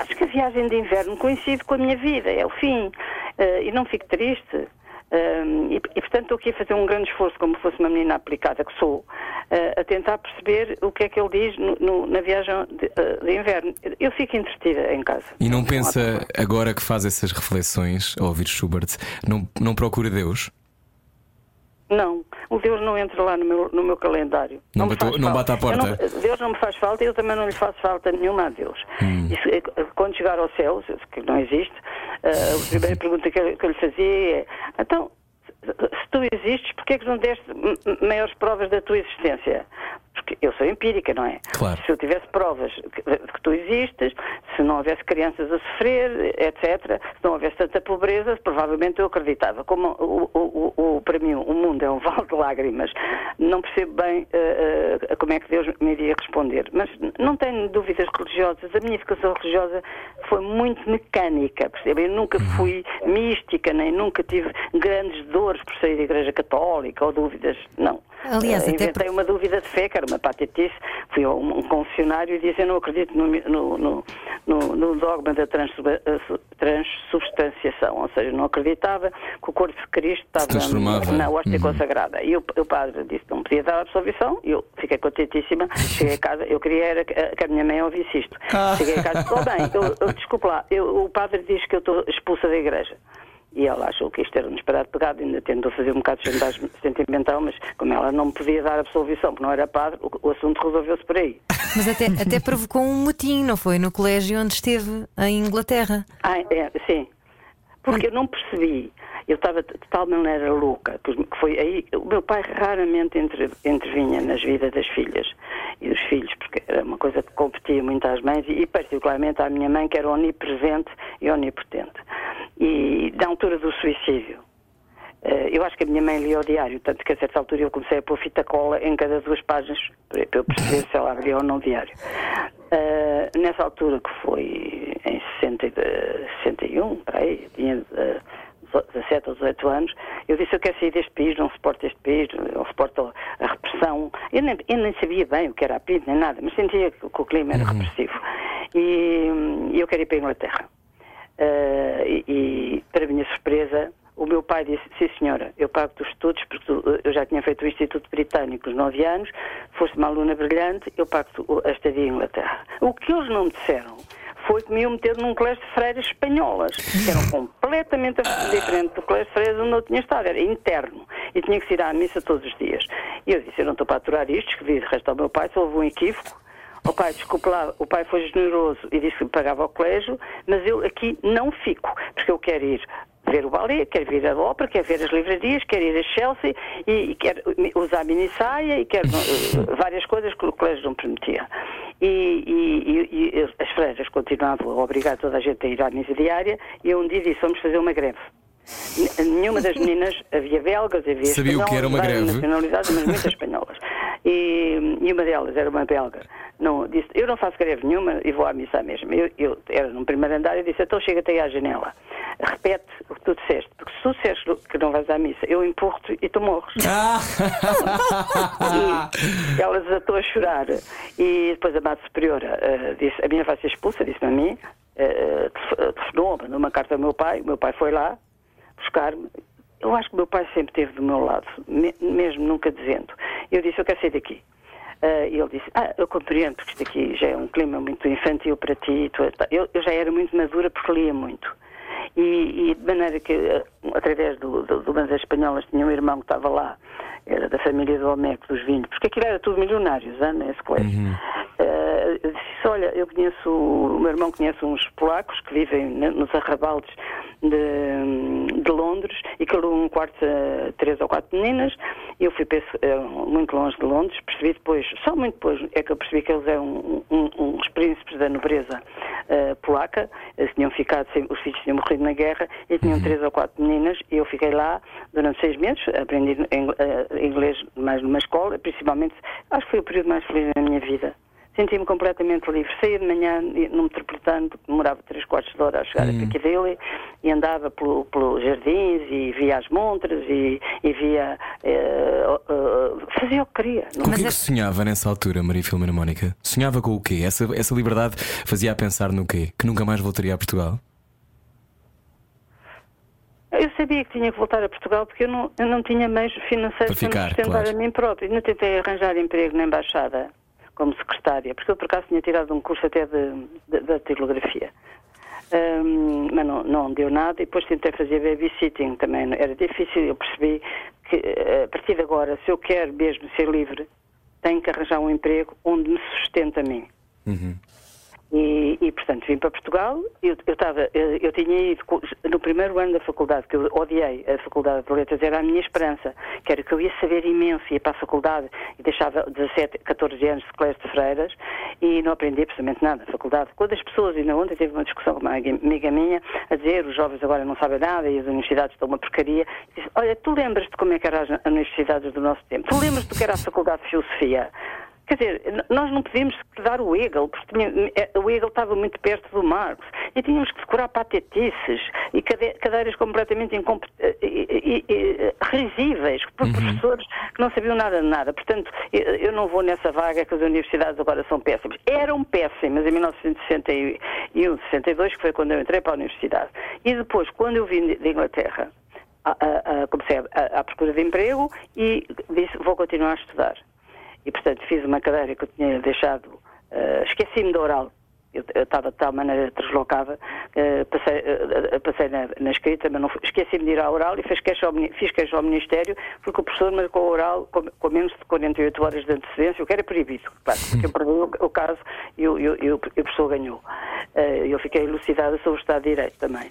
acho que a viagem de inverno coincide com a minha vida, é o fim. Eh, e não fico triste. Um, e, e, portanto, estou aqui a fazer um grande esforço, como fosse uma menina aplicada que sou, uh, a tentar perceber o que é que ele diz no- no- na viagem de, uh, de inverno. Eu fico entretida em casa. E não pensa, agora que faz essas reflexões ao ouvir Schubert, não, não procura Deus? Não, o Deus não entra lá no meu, no meu calendário. Não não falta. bate à porta? não- Deus não me faz falta e eu também não lhe faço falta nenhuma a Deus. Hum. E se- quando chegar ao céu, que não existe, uh, a primeira pergunta que eu, que eu lhe fazia é: então, se tu existes, porquê é que não deste maiores provas da tua existência? Porque eu sou empírica, não é? Claro. Se eu tivesse provas que, de que tu existes, se não houvesse crianças a sofrer, etc., se não houvesse tanta pobreza, provavelmente eu acreditava. Como o, o- o- para mim o mundo é um vale de lágrimas, não percebo bem eh, eh, como é que Deus me iria responder. Mas não tenho dúvidas religiosas. A minha educação religiosa foi muito mecânica, percebe? Eu nunca fui mística, nem nunca tive grandes dores por sair da Igreja Católica ou dúvidas. Não. Aliás, até inventei uma dúvida de fé, que era uma patetice. Fui a um, um confessionário e disse: Eu não acredito no, no, no, no- dogma da transu- su- transubstanciação. Ou seja, não acreditava que o corpo de Cristo estava na hóstia consagrada. E o, o padre disse que não podia dar a absolvição. E eu fiquei contentíssima. Cheguei a casa, eu queria era que, que a minha mãe ouvisse isto. Cheguei a casa, oh bem, eu, eu, desculpe lá, eu- o padre diz que eu estou expulsa da igreja. E ela achou que isto era um disparate pegado, ainda tentou fazer um bocado de sentimental, mas como ela não me podia dar absolvição, porque não era padre, o, o assunto resolveu-se por aí. Mas até, até provocou um motim, não foi? No colégio onde esteve, em Inglaterra. Ah, é, sim. Porque eu não percebi. Eu estava de tal maneira louca, que foi aí. O meu pai raramente entre, intervinha nas vidas das filhas e dos filhos, porque era uma coisa que competia muito às mães e, particularmente à minha mãe, que era onipresente e onipotente. E da altura do suicídio. eh, eu acho que a minha mãe lia o diário, tanto que a certa altura eu comecei a pôr fita cola em cada duas páginas para eu perceber se ela abria ou não o diário. Eh, nessa altura, que foi em 60, e- eh, 61, para aí, tinha eh, 17 ou 18 anos, eu disse: Eu quero sair deste país, não suporto este país, não suporto a repressão. Eu nem, eu nem sabia bem o que era a PID, nem nada, mas sentia que, o clima era repressivo. E, eu quero ir para a Inglaterra. Eh, e, e, para minha surpresa, o meu pai disse: Sim, senhora, eu pago os estudos, porque tu- eu já tinha feito o Instituto Britânico aos 9 anos, foste uma aluna brilhante, eu pago a estadia em Inglaterra. O que eles não me disseram foi que me iam meter num colégio de freiras espanholas, que eram completamente diferente do colégio de freiras onde eu tinha estado, era interno, e tinha que se ir à missa todos os dias. E eu disse, eu não estou para aturar isto, escrevi de resto ao meu pai, só houve um equívoco, o pai, desculpe lá, o pai foi generoso e disse que me pagava ao colégio, mas eu aqui não fico, porque eu quero ir ver o balé, quero ir à ópera, quero ver as livrarias, quero ir a Chelsea e, e quero usar mini saia e quero eh, várias coisas que o colégio não permitia. E, e- e- e as freiras continuavam a obrigar toda a gente a ir à missa diária e eu um dia disse, vamos fazer uma greve. Nenhuma das meninas, havia belgas, havia Sabia o que era uma espanholas, greve? nacionalidades, mas muitas espanholas. E, e uma delas era uma belga. Não, disse, eu não faço greve nenhuma e vou à missa mesmo. Eu, eu era num primeiro andar e disse, então chega-te aí à janela. Repete o que tu disseste, porque se tu disseste que não vais à missa, eu empurro-te e tu morres. E ela desatou a chorar. E depois a Madre Superiora eh, disse: A minha vai ser expulsa, disse-me a mim. eh, telef- telefonou, mandou uma carta ao meu pai. O meu pai foi lá buscar-me. Eu acho que o meu pai sempre esteve do meu lado, me- mesmo nunca dizendo. Eu disse: Eu quero sair daqui. E ele disse: Ah, eu compreendo, porque isto aqui já é um clima muito infantil para ti. Tu- eu, eu já era muito madura porque lia muito. E, e de maneira que, através do, do, do Bandas Espanholas, tinha um irmão que estava lá, era da família do Olmeco, dos vinhos, porque aquilo era tudo milionários, hein, nesse colégio. Eh, eu disse, olha, eu conheço, o meu irmão conhece uns polacos que vivem nos arrabaldes de, de Londres e que alugam um quarto a três ou quatro meninas. E eu fui esse- eh, muito longe de Londres, percebi depois, só muito depois, é que eu percebi que eles eram um- um- uns príncipes da nobreza eh, polaca, eles tinham ficado, sem- os filhos tinham morrido na guerra e tinham três ou quatro meninas e eu fiquei lá durante seis meses, aprendi eh, inglês mais numa escola, principalmente, acho que foi o período mais feliz da minha vida. Senti-me completamente livre. Saía de manhã no metropolitano, demorava três quartos de hora a chegar a Piccadilly, e andava pelo- pelos jardins e via as montras e, e via. eh, eh, fazia o que queria. Com o que é que sonhava nessa altura, Maria Filomena Mónica? Sonhava com o quê? Essa, essa liberdade fazia a pensar no quê? Que nunca mais voltaria a Portugal? Eu sabia que tinha que voltar a Portugal porque eu não, eu não tinha meios financeiros Para para, ficar, me sustentar claro. a mim próprio. Ainda tentei arranjar emprego na embaixada como secretária, porque eu por acaso tinha tirado um curso até de datilografia. Ahm, mas não, não deu nada e depois tentei fazer babysitting também. Era difícil, eu percebi que eh, a partir de agora, se eu quero mesmo ser livre, tenho que arranjar um emprego onde me sustente a mim. E, e, portanto, vim para Portugal. Eu, eu, estava, eu, eu tinha ido no primeiro ano da faculdade, que eu odiei a faculdade de letras, era a minha esperança, que era que eu ia saber imenso, ia para a faculdade e deixava 17, 14 anos de colégio de freiras e não aprendi absolutamente nada na faculdade. Quando as pessoas, ainda ontem teve uma discussão com uma amiga minha, a dizer os jovens agora não sabem nada e as universidades estão uma porcaria, disse, olha, tu lembras-te como é que eram as universidades do nosso tempo? Tu lembras-te do que era a faculdade de filosofia? Quer dizer, nós não podíamos dar o Hegel, porque tinha- eh, o Hegel estava muito perto do Marx, e tínhamos que decorar patetices e cade- cadeiras completamente eh, e- e- risíveis, por professores que não sabiam nada de nada. Portanto, eu eu não vou nessa vaga que as universidades agora são péssimas. Eram péssimas em 1961, 62, que foi quando eu entrei para a universidade. E depois, quando eu vim de de Inglaterra, a- a- a- comecei à procura de emprego e disse, vou continuar a estudar. E, portanto, fiz uma cadeira que eu tinha deixado, eh, esqueci-me da oral. Eu estava de tal maneira deslocada, eh, passei, eh, passei na, na escrita, mas não esqueci-me de ir à oral e fiz queixa ao, fiz queixa ao Ministério porque o professor marcou a oral com, com menos de 48 horas de antecedência, o que era proibido, claro, porque eu perdi o, o caso e o, e o- professor ganhou. Eh, eu fiquei elucidada sobre o Estado de Direito também.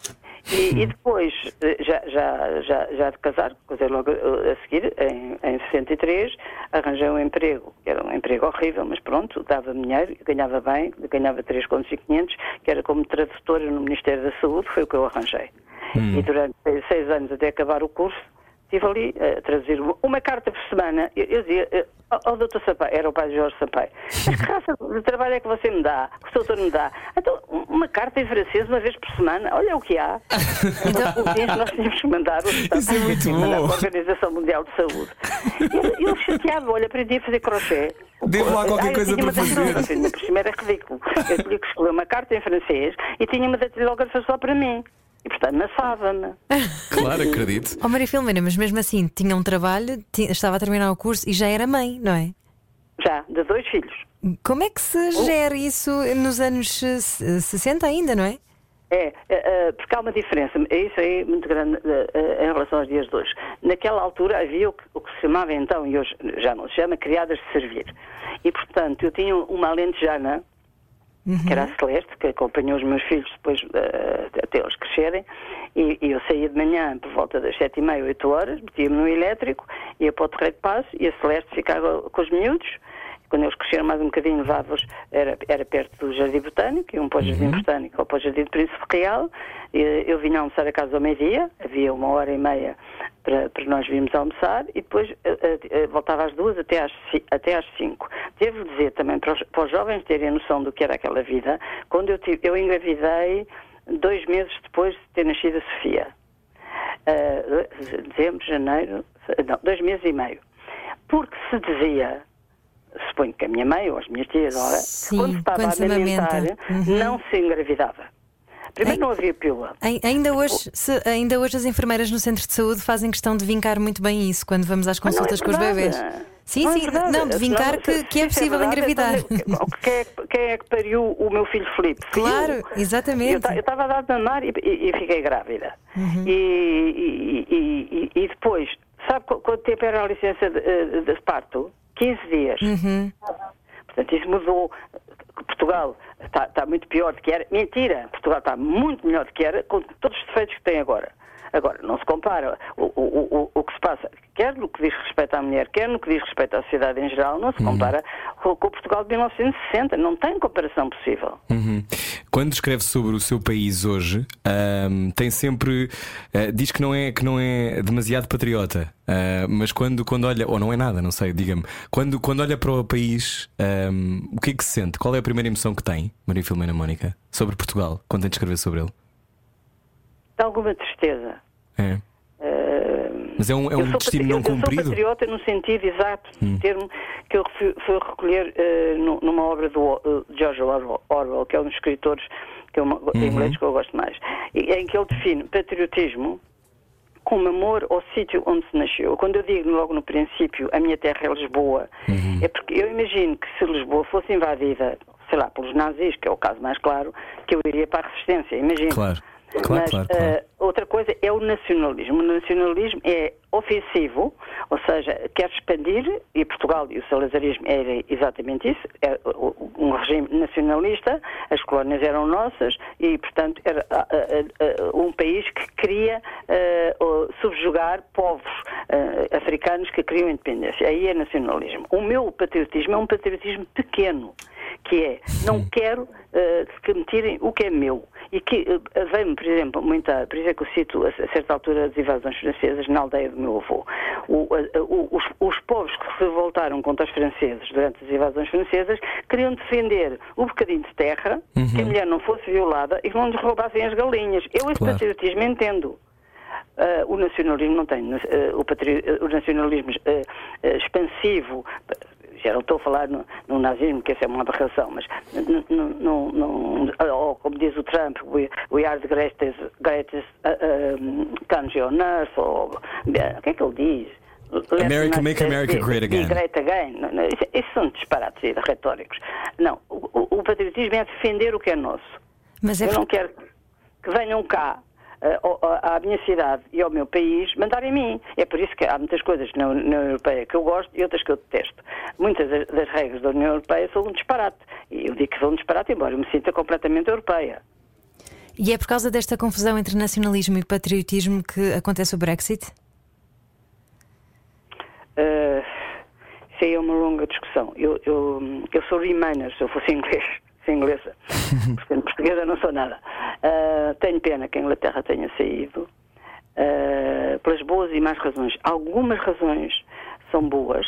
E, e depois, já, já, já, já de casar, casei logo a seguir, em, em 63, arranjei um emprego, era um emprego horrível, mas pronto, dava dinheiro, ganhava bem, ganhava 3,500, que era como tradutora no Ministério da Saúde, foi o que eu arranjei. E durante seis anos até acabar o curso, estive ali a traduzir uma, carta por semana. Eu, eu dizia, eh, ao ao doutor Sampaio, era o pai de Jorge Sampaio, mas que raça de trabalho é que você me dá, que o seu doutor me dá? Então, um- uma carta em francês uma vez por semana, olha o que há. Então, os dias nós tínhamos que mandar, o Isso é muito bom. para a Organização Mundial de Saúde. E eu chateava, olha, aprendi a fazer crochê. Devo lá qualquer Ah, coisa para fazer. ainda por cima era ridículo. Eu tinha que escolher uma carta em francês e tinha uma datilógrafa só para mim. E, portanto, maçava-me. Claro, acredito. Oh Maria Filomena, mas mesmo assim tinha um trabalho, ti- estava a terminar o curso e já era mãe, não é? Já, de dois filhos. Como é que se gera isso nos anos eh, 60 ainda, não é? É, é, é, porque há uma diferença, é isso aí muito grande é, é, em relação aos dias de hoje. Naquela altura havia o que, o que se chamava então, e hoje já não se chama, criadas de servir. E portanto eu tinha uma alentejana, que era a Celeste, que acompanhou os meus filhos depois eh, até eles crescerem, e, e eu saía de manhã por volta das sete e meia, oito horas, metia-me no elétrico, ia para o Terreiro de Paz, e a Celeste ficava com os miúdos, quando eles cresceram mais um bocadinho, levava-os, era, era perto do Jardim Botânico, iam para o Jardim Botânico ou para o Jardim do Príncipe Real. Eu vinha almoçar a casa ao meio-dia, havia uma hora e meia para, para nós virmos almoçar, e depois eh, eh, eh, voltava às duas até às, até às cinco. Devo dizer também para os, para os jovens terem noção do que era aquela vida, quando eu, tive, eu engravidei dois meses depois de ter nascido a Sofia. Uh, dezembro, janeiro, não, dois meses e meio. Porque se dizia, suponho que a minha mãe ou as minhas tias, ora, Sim, quando estava quando a amamentar, amamenta. Uhum. não se engravidava. Primeiro Ei. não havia pílula. Ai- Ainda hoje, se- ainda hoje as enfermeiras no centro de saúde fazem questão de vincar muito bem isso quando vamos às não é consultas com os bebés. Sim, Não é sim, verdade. não, de vincar Senão, que, que é possível verdade, engravidar. então, Quem é, que- quem é que pariu o meu filho Filipe? Fui Claro, eu. exatamente. Eu ta- Eu estava a dar de mamar e, e- e fiquei grávida. Uhum. E, e- depois, sabe qu- quanto tempo era a licença de, eh, de parto? 15 dias. Uhum. Portanto, isso mudou. Portugal está, está muito pior do que era. Mentira! Portugal está muito melhor do que era, com todos os defeitos que tem agora. Agora, não se compara o, o, o, o que se passa, quer no que diz respeito à mulher, quer no que diz respeito à sociedade em geral, não se compara com, com o Portugal de 1960. Não tem comparação possível. Uhum. Quando escreve sobre o seu país hoje, ahm, tem sempre. ah, diz que não é, que não é demasiado patriota, ah, mas quando, quando olha. Ou não é nada, não sei, diga-me. Quando, quando olha para o país, ahm, o que é que se sente? Qual é a primeira emoção que tem, Maria Filomena Mónica, sobre Portugal, quando tem de escrever sobre ele? Dá alguma tristeza. É. Eh, Mas é um, é Eu um destino não eu- Eu cumprido? Hum. sou patriota no sentido exato do termo que eu fui, fui recolher nu- numa obra do uh, George Orwell, Orwell, que é um dos escritores que eu, Uhum. ingleses que eu gosto mais, em que ele define patriotismo como amor ao sítio onde se nasceu. Quando eu digo logo no princípio a minha terra é Lisboa, Uhum. é porque eu imagino que se Lisboa fosse invadida, sei lá, pelos nazis, que é o caso mais claro, que eu iria para a resistência, imagino. Claro. Claro, Mas claro, claro. eh, outra coisa é o nacionalismo. O nacionalismo é ofensivo, ou seja, quer expandir, e Portugal e o salazarismo era exatamente isso, é o- um regime nacionalista, as colónias eram nossas e, portanto, era ah, ah, um país que queria oh, subjugar povos ah, africanos que queriam independência. Aí é nacionalismo. O meu patriotismo é um patriotismo pequeno, que é, não quero que me tirem o que é meu. E que eh, veio-me, por exemplo, muita. Por isso é eu cito a, certa altura as invasões francesas na aldeia do meu avô. O- a- a- o- os, os povos que se revoltaram contra os franceses durante as invasões francesas queriam defender o bocadinho de terra, que a mulher não fosse violada e que não lhes roubassem as galinhas. Eu esse Claro. patriotismo entendo. Ah, o nacionalismo não tem. ah, o, patri- o nacionalismo ah, expansivo. Já não estou a falar no, no nazismo, que essa é uma aberração, mas n- n- não, não, ou como diz o Trump, we, we are the greatest, greatest uh, um, country on earth, ou o que é que ele diz? America, make America great again. great again. Isso, são disparates e retóricos. Não, o, o- patriotismo é defender o que é nosso. Mas é Eu não quero que venham cá à à minha cidade e ao meu país mandarem em mim. É por isso que há muitas coisas na União Europeia que eu gosto e outras que eu detesto. Muitas das, regras da União Europeia são um disparate. E eu digo que são um disparate, embora eu me sinta completamente europeia. E é por causa desta confusão entre nacionalismo e patriotismo que acontece o Brexit? Eh, isso aí é uma longa discussão. Eu, eu, eu sou Remainer, se eu fosse inglês, inglesa. Portanto, portuguesa não sou nada. Eh, tenho pena que a Inglaterra tenha saído, eh, pelas boas e más razões. Algumas razões são boas,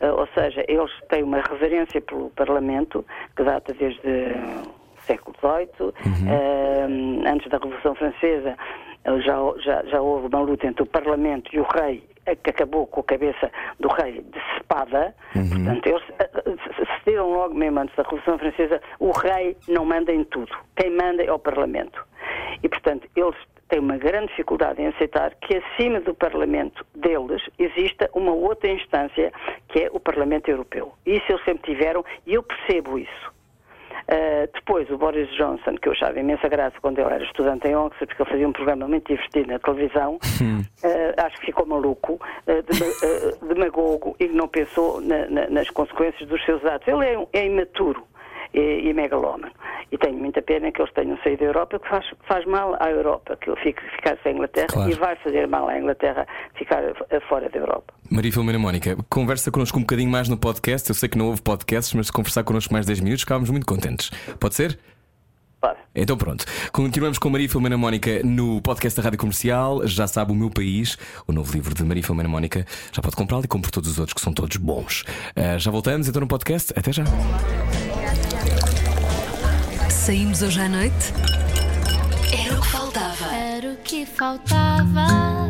eh, ou seja, eles têm uma reverência pelo Parlamento, que data desde o século XVIII, eh, antes da Revolução Francesa, já, já, já houve uma luta entre o Parlamento e o rei, que acabou com a cabeça do rei decepada. Portanto, eles eh, eh, cederam logo, mesmo antes da Revolução Francesa, o rei não manda em tudo. Quem manda é o Parlamento. E, portanto, eles têm uma grande dificuldade em aceitar que acima do Parlamento deles exista uma outra instância que é o Parlamento Europeu. Isso eles sempre tiveram e eu percebo isso. Uh, depois, o Boris Johnson, que eu achava imensa graça quando eu era estudante em Oxford, porque ele fazia um programa muito divertido na televisão, uh, acho que ficou maluco, uh, demagogo e não pensou na, na, nas consequências dos seus atos. Ele é, é imaturo e, e megalómano. E tenho muita pena que eles tenham saído da Europa, que faz, faz mal à Europa, que ele fique, ficar sem Inglaterra Claro. e vai fazer mal à Inglaterra ficar fora da Europa. Maria Filomena Mónica, conversa connosco um bocadinho mais no podcast. Eu sei que não houve podcasts, mas se conversar connosco mais 10 minutos, ficávamos muito contentes. Pode ser? Pode. Então pronto, continuamos com Maria Filomena Mónica no podcast da Rádio Comercial. Já sabe o meu país, o novo livro de Maria Filomena Mónica. Já pode comprá-lo e compre todos os outros que são todos bons. Ah, já voltamos então no podcast. Até já. Saímos hoje à noite? Era o que faltava. Era o que faltava.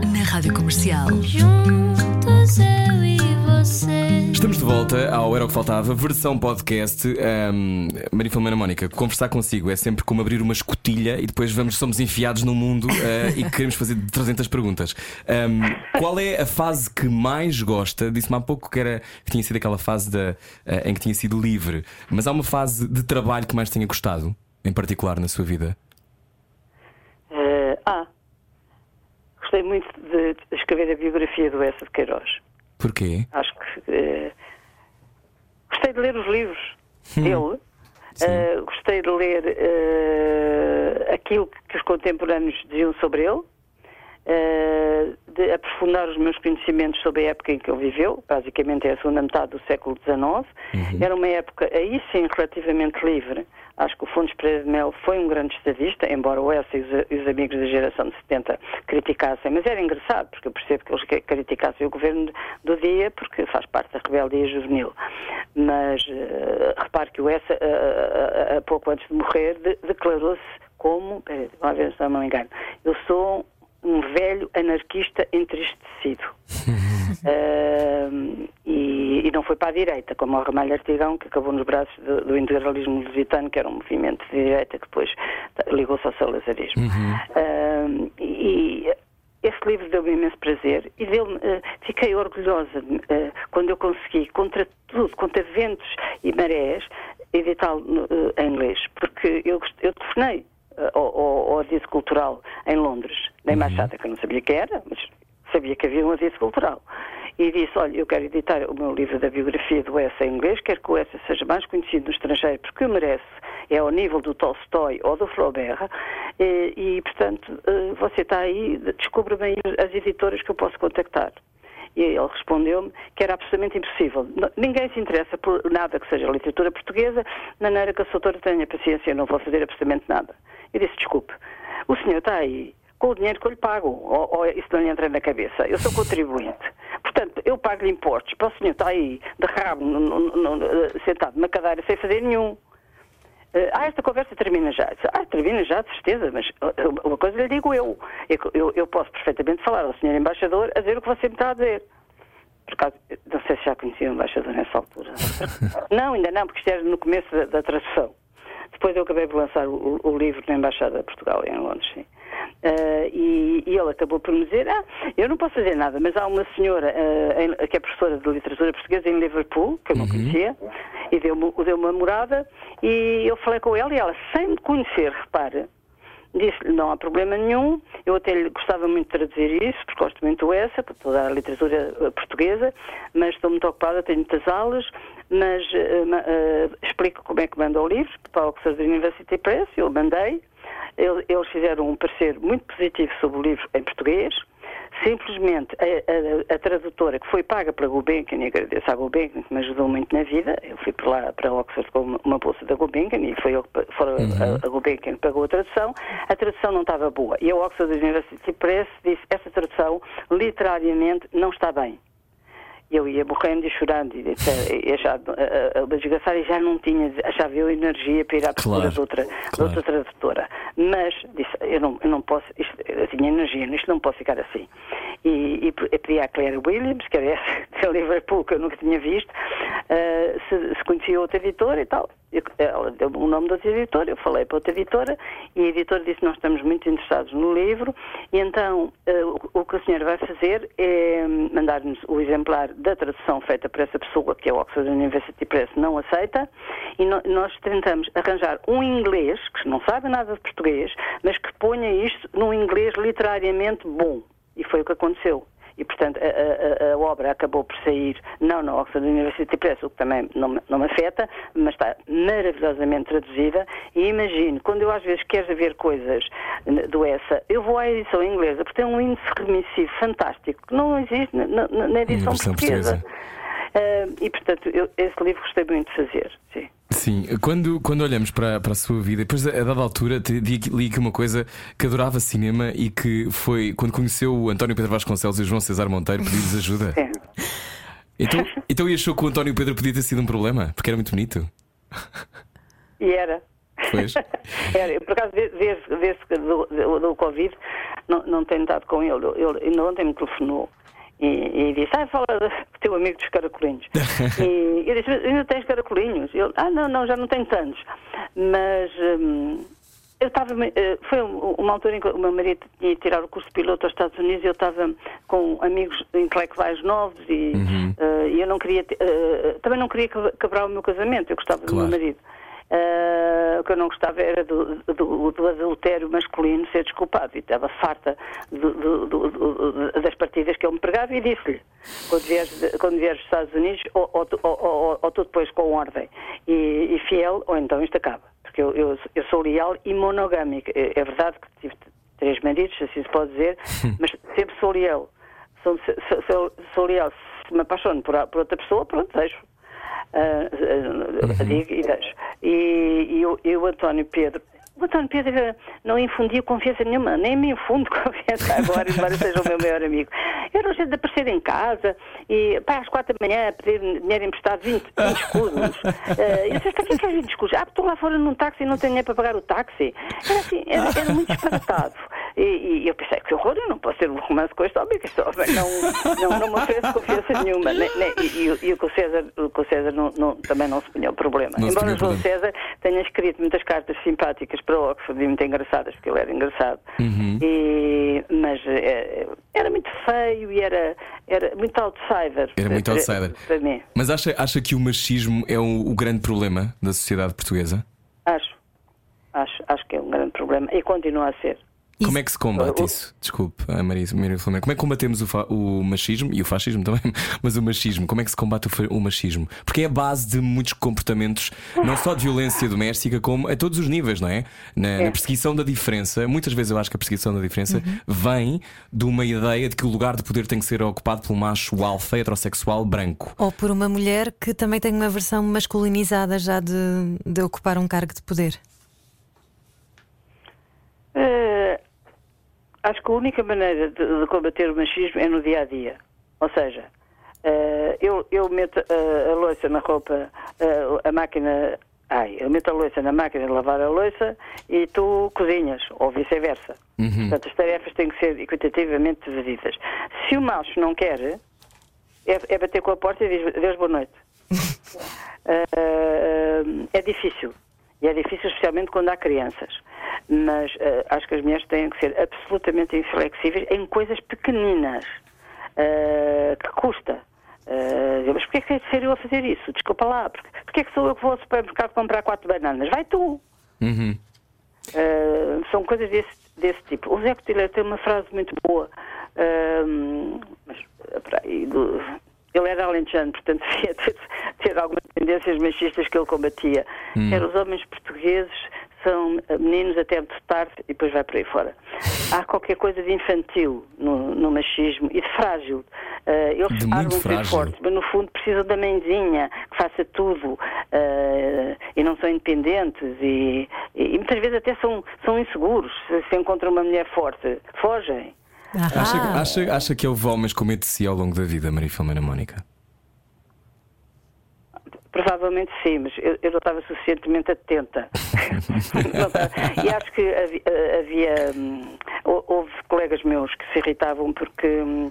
Na Rádio Comercial. Juntos eu e você. Estamos de volta ao Era o que Faltava, versão podcast. Ahm, Maria Filomena Mónica, conversar consigo é sempre como abrir uma escotilha e depois vamos, somos enfiados no mundo ah, e queremos fazer 300 perguntas. Ahm, qual é a fase que mais gosta? Disse-me há pouco que, era, que tinha sido aquela fase da, ah, em que tinha sido livre, mas há uma fase de trabalho que mais tenha gostado, em particular na sua vida? Eh, ah, gostei muito de escrever a biografia do Essa de Queiroz. Porquê? Acho que eh, gostei de ler os livros Hum. dele. Eh, gostei de ler aquilo que os contemporâneos diziam sobre ele, de aprofundar os meus conhecimentos sobre a época em que ele viveu, basicamente é a segunda metade do século XIX. Era uma época, aí sim, relativamente livre. Acho que o Fundos Pereira de Mel foi um grande estadista, embora o Essa e os, os amigos da geração de 70 criticassem, mas era engraçado, porque eu percebo que eles criticassem o governo do dia, porque faz parte da rebeldia juvenil. Mas eh, repare que o Essa, eh, eh, eh, pouco antes de morrer, de- declarou-se como, peraí, uma vez se não me engano, eu sou um velho anarquista entristecido. Ahm, e, e não foi para a direita, como o Ramalho Artigão, que acabou nos braços do, do integralismo lusitano, que era um movimento de direita que depois ligou-se ao salazarismo. Ahm, e esse livro deu-me imenso prazer e deu fiquei orgulhosa eh, quando eu consegui, contra tudo, contra ventos e marés, editá-lo eh, em inglês, porque eu, eu telefonei eh, ao, ao, ao aviso cultural em Londres, na embaixada, que eu não sabia que era, mas sabia que havia um aviso cultural. E disse, olha, eu quero editar o meu livro da biografia do Essa em inglês, quero que o Essa seja mais conhecido no estrangeiro, porque o merece, é ao nível do Tolstói ou do Flaubert, e, e, portanto, eh, você está aí, descubra bem as editoras que eu posso contactar. E ele respondeu-me que era absolutamente impossível. Ninguém se interessa por nada que seja literatura portuguesa, de maneira que a sua autora tenha paciência, eu não vou fazer absolutamente nada. Eu disse, desculpe, o senhor está aí com o dinheiro que eu lhe pago, ou, ou isso não lhe entra na cabeça. Eu sou contribuinte. Portanto, eu pago-lhe impostos para o senhor estar aí de rabo, no- no- no- eh, sentado numa cadeira sem fazer nenhum. Eh, Ah, esta conversa termina já. Ah, termina já, de certeza, mas eh, uma coisa lhe digo eu. Eu, eu- eu posso perfeitamente falar ao senhor embaixador a dizer o que você me está a dizer. Por acaso, não sei se já conhecia o embaixador nessa altura. não, ainda não, porque isto era no começo da, da tradução. Depois eu acabei por lançar o, o livro na Embaixada de Portugal, em Londres, sim. Ah, e, e ele acabou por me dizer: Ah, eu não posso fazer nada, mas há uma senhora ah, em- que é professora de literatura portuguesa em Liverpool, que eu não conhecia, e deu-me deu uma morada, e eu falei com ela, e ela, sem me conhecer, repara, Disse-lhe, não há problema nenhum, eu até lhe gostava muito de traduzir isso, porque gosto muito essa, para toda a literatura eh, portuguesa, mas estou muito ocupada, tenho muitas aulas, mas ma- eh, explico como é que manda o livro para o Oxford University Press, eu mandei, Ele- eles fizeram um parecer muito positivo sobre o livro em português, simplesmente a, a- a tradutora que foi paga pela Gulbenkian, e agradeço à Gulbenkian que me ajudou muito na vida, eu fui para lá para Oxford com uma- uma bolsa da Gulbenkian e foi eu que pa- fora a, a Gulbenkian que pagou a tradução, a tradução não estava boa. E a Oxford University Press disse essa tradução literariamente não está bem. E eu ia morrendo e chorando e, e, achava, a, a, a desgraçar e já não tinha, achava eu energia para ir à procura Claro, de, outra, de claro. outra tradutora. Mas disse, eu não, eu não posso, isto, eu tinha energia, isto não pode ficar assim. E, e pe- pedi à Claire Williams, que era essa de Liverpool, que eu nunca tinha visto, eh, se, se conhecia outra editora e tal. Ela deu o nome da outra editora, eu falei para outra editora e a editora disse nós estamos muito interessados no livro e então eh, o, o que a senhora vai fazer é hum, mandar-nos o exemplar da tradução feita por essa pessoa que é o Oxford University Press não aceita e nós tentamos arranjar um inglês que não sabe nada de português mas que ponha isto num inglês literariamente bom e foi o que aconteceu. E, portanto, a, a- a obra acabou por sair, não na Oxford University Press, o que também não, me- não me afeta, mas está maravilhosamente traduzida. E imagino, quando eu às vezes quero ver coisas do ESSA, eu vou à edição inglesa, porque tem um índice remissivo fantástico, que não existe na, na- na edição portuguesa. portuguesa. Ah, e, portanto, eu, esse livro gostei muito de fazer. Sim. Sim, quando, quando olhamos para, para a sua vida, depois a, dada altura te- li aqui- aqui uma coisa que adorava cinema e que foi quando conheceu o António Pedro Vasconcelos e o João César Monteiro pedir-lhes ajuda. Sim. Então, então e achou que o António Pedro podia ter sido um problema? Porque era muito bonito. E era. Pois. Era, por acaso, de- desde, desde que do, do, do Covid, não, não tenho estado com ele. Ele ainda ontem me telefonou e, e disse: Ah, fala do teu amigo dos caracolinhos. e eu disse: "Mas Ainda tens caracolinhos? Ele: Ah, não, não, já não tenho tantos. Mas. hum, eu estava. eh, Foi um- uma altura em que o meu marido tinha ido tirar o curso de piloto aos Estados Unidos e eu estava com amigos intelectuais novos e, eh, e eu não queria. eh, também não queria que- quebrar o meu casamento, eu gostava do Claro. meu marido. Ah, o que eu não gostava era do, do, do adultério masculino ser desculpado. E estava farta do- do- das partidas que ele me pregava e disse-lhe quando vieres, quando vieres dos Estados Unidos ou, ou, ou, ou, tu depois com ordem. E, e fiel ou então isto acaba. Porque eu, eu, eu sou leal e monogâmica. É, é verdade que tive três maridos assim se pode dizer mas sempre sou leal. Sou, sou, sou, sou leal. Se me apaixono por, por outra pessoa pronto deixo digo e. E, o- António Pedro. O António Pedro eh, não infundia confiança nenhuma, nem me infundo confiança agora, embora seja o meu maior amigo. Era o jeito de aparecer em casa e pá, às quatro da manhã a pedir dinheiro emprestado, 20, 20 escudos. Eh, eu disse, para que é 20 escudos? Ah, estou lá fora num táxi e não tenho dinheiro para pagar o táxi. Era assim, era, era muito disparatado. E, e eu pensei, que horror, eu não posso ter um romance com este homem, que este homem não, não, não me oferece confiança nenhuma. E, e o- e o que o César, o que o César não, não- também não se punha o problema. Não Embora o João. César tenha escrito muitas cartas simpáticas para o Oxford e muito engraçadas, porque ele era engraçado. Uhum. E, mas eh, era muito feio e era, era muito outsider. Era muito para- outsider. Para mim, Mas acha, acha que o machismo é o, o grande problema da sociedade portuguesa? acho. Acho, acho que é um grande problema e continua a ser. Isso. Como é que se combate O- isso? Desculpe, a Maria, Maria Filomena. Como é que combatemos o, o machismo e o fascismo também? Mas o machismo, como é que se combate o, o machismo? Porque é a base de muitos comportamentos, não só de violência doméstica, como a todos os níveis, não é? Na, na perseguição da diferença, muitas vezes eu acho que a perseguição da diferença vem de uma ideia de que o lugar de poder tem que ser ocupado pelo macho alfa heterossexual branco. Ou por uma mulher que também tem uma versão masculinizada já de, de ocupar um cargo de poder. Eh, acho que a única maneira de, de combater o machismo é no dia a dia. Ou seja, eh, eu, eu meto eh, a louça na roupa, eh, a máquina. Ai, eu meto a louça na máquina de lavar a louça e tu cozinhas, ou vice-versa. Portanto, as tarefas têm que ser equitativamente divididas. Se o macho não quer, é, é bater com a porta e diz Deus boa noite. É difícil. E é difícil, especialmente quando há crianças. Mas eh, acho que as mulheres têm que ser absolutamente inflexíveis em coisas pequeninas. eh, que custa. Eh, mas porquê é que tem de ser eu a fazer isso? Desculpa lá. Porquê, porquê é que sou eu que vou ao supermercado comprar quatro bananas? Vai tu! Uhum. Uh, são coisas desse, desse tipo. O Zé Cotilheiro tem uma frase muito boa, uh, mas, espera aí, do- ele era alentejano, portanto devia ter, ter algumas tendências machistas que ele combatia. Era os homens portugueses são uh, meninos até muito tarde e depois vai por aí fora. Há qualquer coisa de infantil no, no machismo e de frágil. Uh, eles De muito frágil. fortes, mas no fundo precisam da mãezinha que faça tudo eh, e não são independentes e, e muitas vezes até são, são inseguros. Se, se encontram uma mulher forte, fogem. Acha, acha, acha que houve homens com medo de si ao longo da vida, Maria Filomena Mónica? Provavelmente sim, mas eu, eu não estava suficientemente atenta. E acho que havia, havia, hum, hou- houve colegas meus que se irritavam porque hum,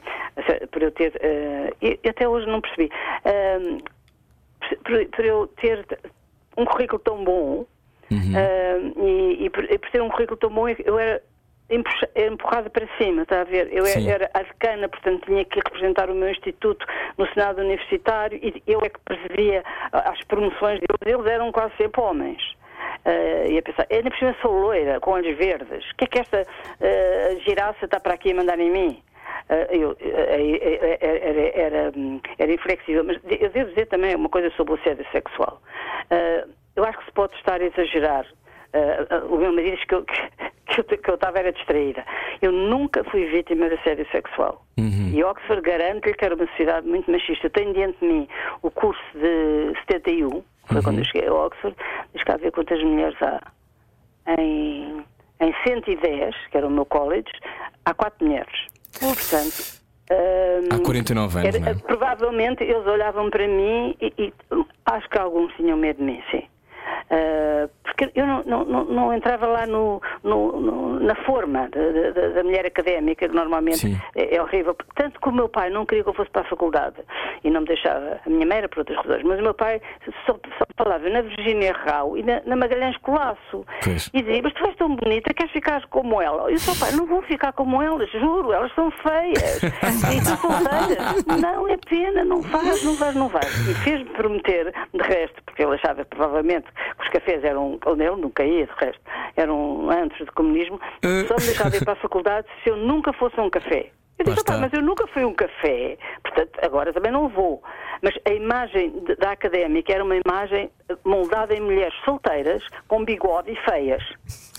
por eu ter. eh, e e até hoje não percebi. hum, por, por- eu ter um currículo tão bom ah, e, e por, e por ter um currículo tão bom, eu era empurrada para cima, está a ver? Eu Sim. era, a decana, portanto tinha que representar o meu instituto no Senado Universitário e eu é que presidia as promoções deles. Eles eram quase sempre homens. Ah, e a pensar, ainda por cima sou loira, com olhos verdes. O que é que esta ah, giraça está para aqui a mandar em mim? Ah, eu, eh, era, era, era, hum, inflexível, mas eu devo dizer também uma coisa sobre o assédio sexual. Eu acho que se pode estar a exagerar. Ah, ah, o meu marido diz que eu, que, eu, que eu estava era distraída. Eu nunca fui vítima de assédio sexual. E Oxford garante-lhe que era uma sociedade muito machista. Eu tenho diante de mim o curso de 71, foi quando eu cheguei a Oxford, diz cá ver quantas mulheres há. Em, em 110, que era o meu college, há quatro mulheres. Portanto. ah, Há 49 anos, era- não é? Provavelmente eles olhavam para mim e, e acho que alguns tinham medo de mim, sim. Ah, porque eu não, não, não, não entrava lá no, no- no- na forma da, mulher académica, que normalmente é, é horrível. Tanto que o meu pai não queria que eu fosse para a faculdade e não me deixava. A minha mãe era por outras razões, mas o meu pai só, só falava na Virgínia Rau e na, na Magalhães Colasso. Pois. E dizia, mas tu és tão bonita, queres ficar como ela? Eu sou pai, não vou ficar como elas, juro, elas são feias. e tu solteiras. Não, é pena, não vais, não vais, não vais. E fez-me prometer, de resto, porque ele achava provavelmente os cafés eram, onde ele nunca ia, de resto, eram antros de comunismo, Eh. só me deixava ir para a faculdade se eu nunca fosse a um café. Eu disse, "Opá, está. mas eu nunca fui a um café, portanto, agora também não vou. Mas a imagem de- da académica era uma imagem eh, moldada em mulheres solteiras, com bigode e feias.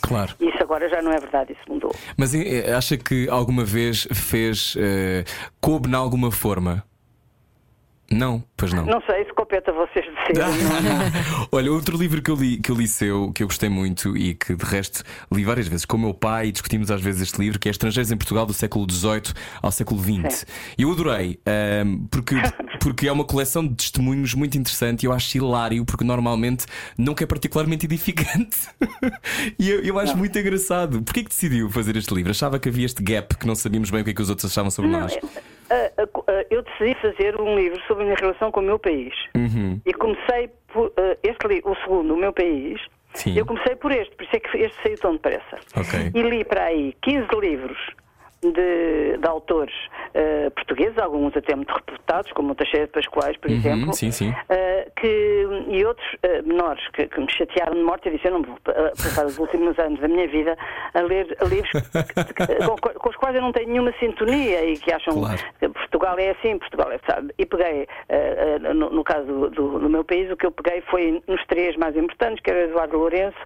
Claro. Isso agora já não é verdade, isso mudou. Mas eh, acha que alguma vez fez. eh, coube em alguma forma? Não, pois não. Não sei se compete a vocês decidirem. Olha, outro livro que eu li, que eu li seu, que eu gostei muito e que de resto li várias vezes com o meu pai e discutimos às vezes este livro, que é Estrangeiros em Portugal do século XVIII ao século XX. E eu adorei, ahm, porque, porque é uma coleção de testemunhos muito interessante e eu acho hilário, porque normalmente nunca é particularmente edificante. e eu, eu acho muito engraçado. Porquê que decidiu fazer este livro? Achava que havia este gap que não sabíamos bem o que é que os outros achavam sobre Não, nós. Eh, eh, eu decidi fazer um livro sobre a minha relação com o meu país. Uhum. E comecei por eh, este livro, o segundo, o meu país. Sim. Eu comecei por este, por isso é que este saiu tão depressa. Ok. E li para aí 15 livros de, de autores eh, portugueses, alguns até muito reputados, como o Teixeira Pascoais, por exemplo. Uhum, sim, sim. eh, que, e outros eh, menores que, que me chatearam de morte. Eu disse: Eu não vou passar os últimos anos da minha vida a ler livros que- que- com, com os quais eu não tenho nenhuma sintonia e que acham Claro. que Portugal é assim, Portugal é sabe. E peguei, no, no caso do, do- do meu país, o que eu peguei foi nos três mais importantes, que era o Eduardo Lourenço,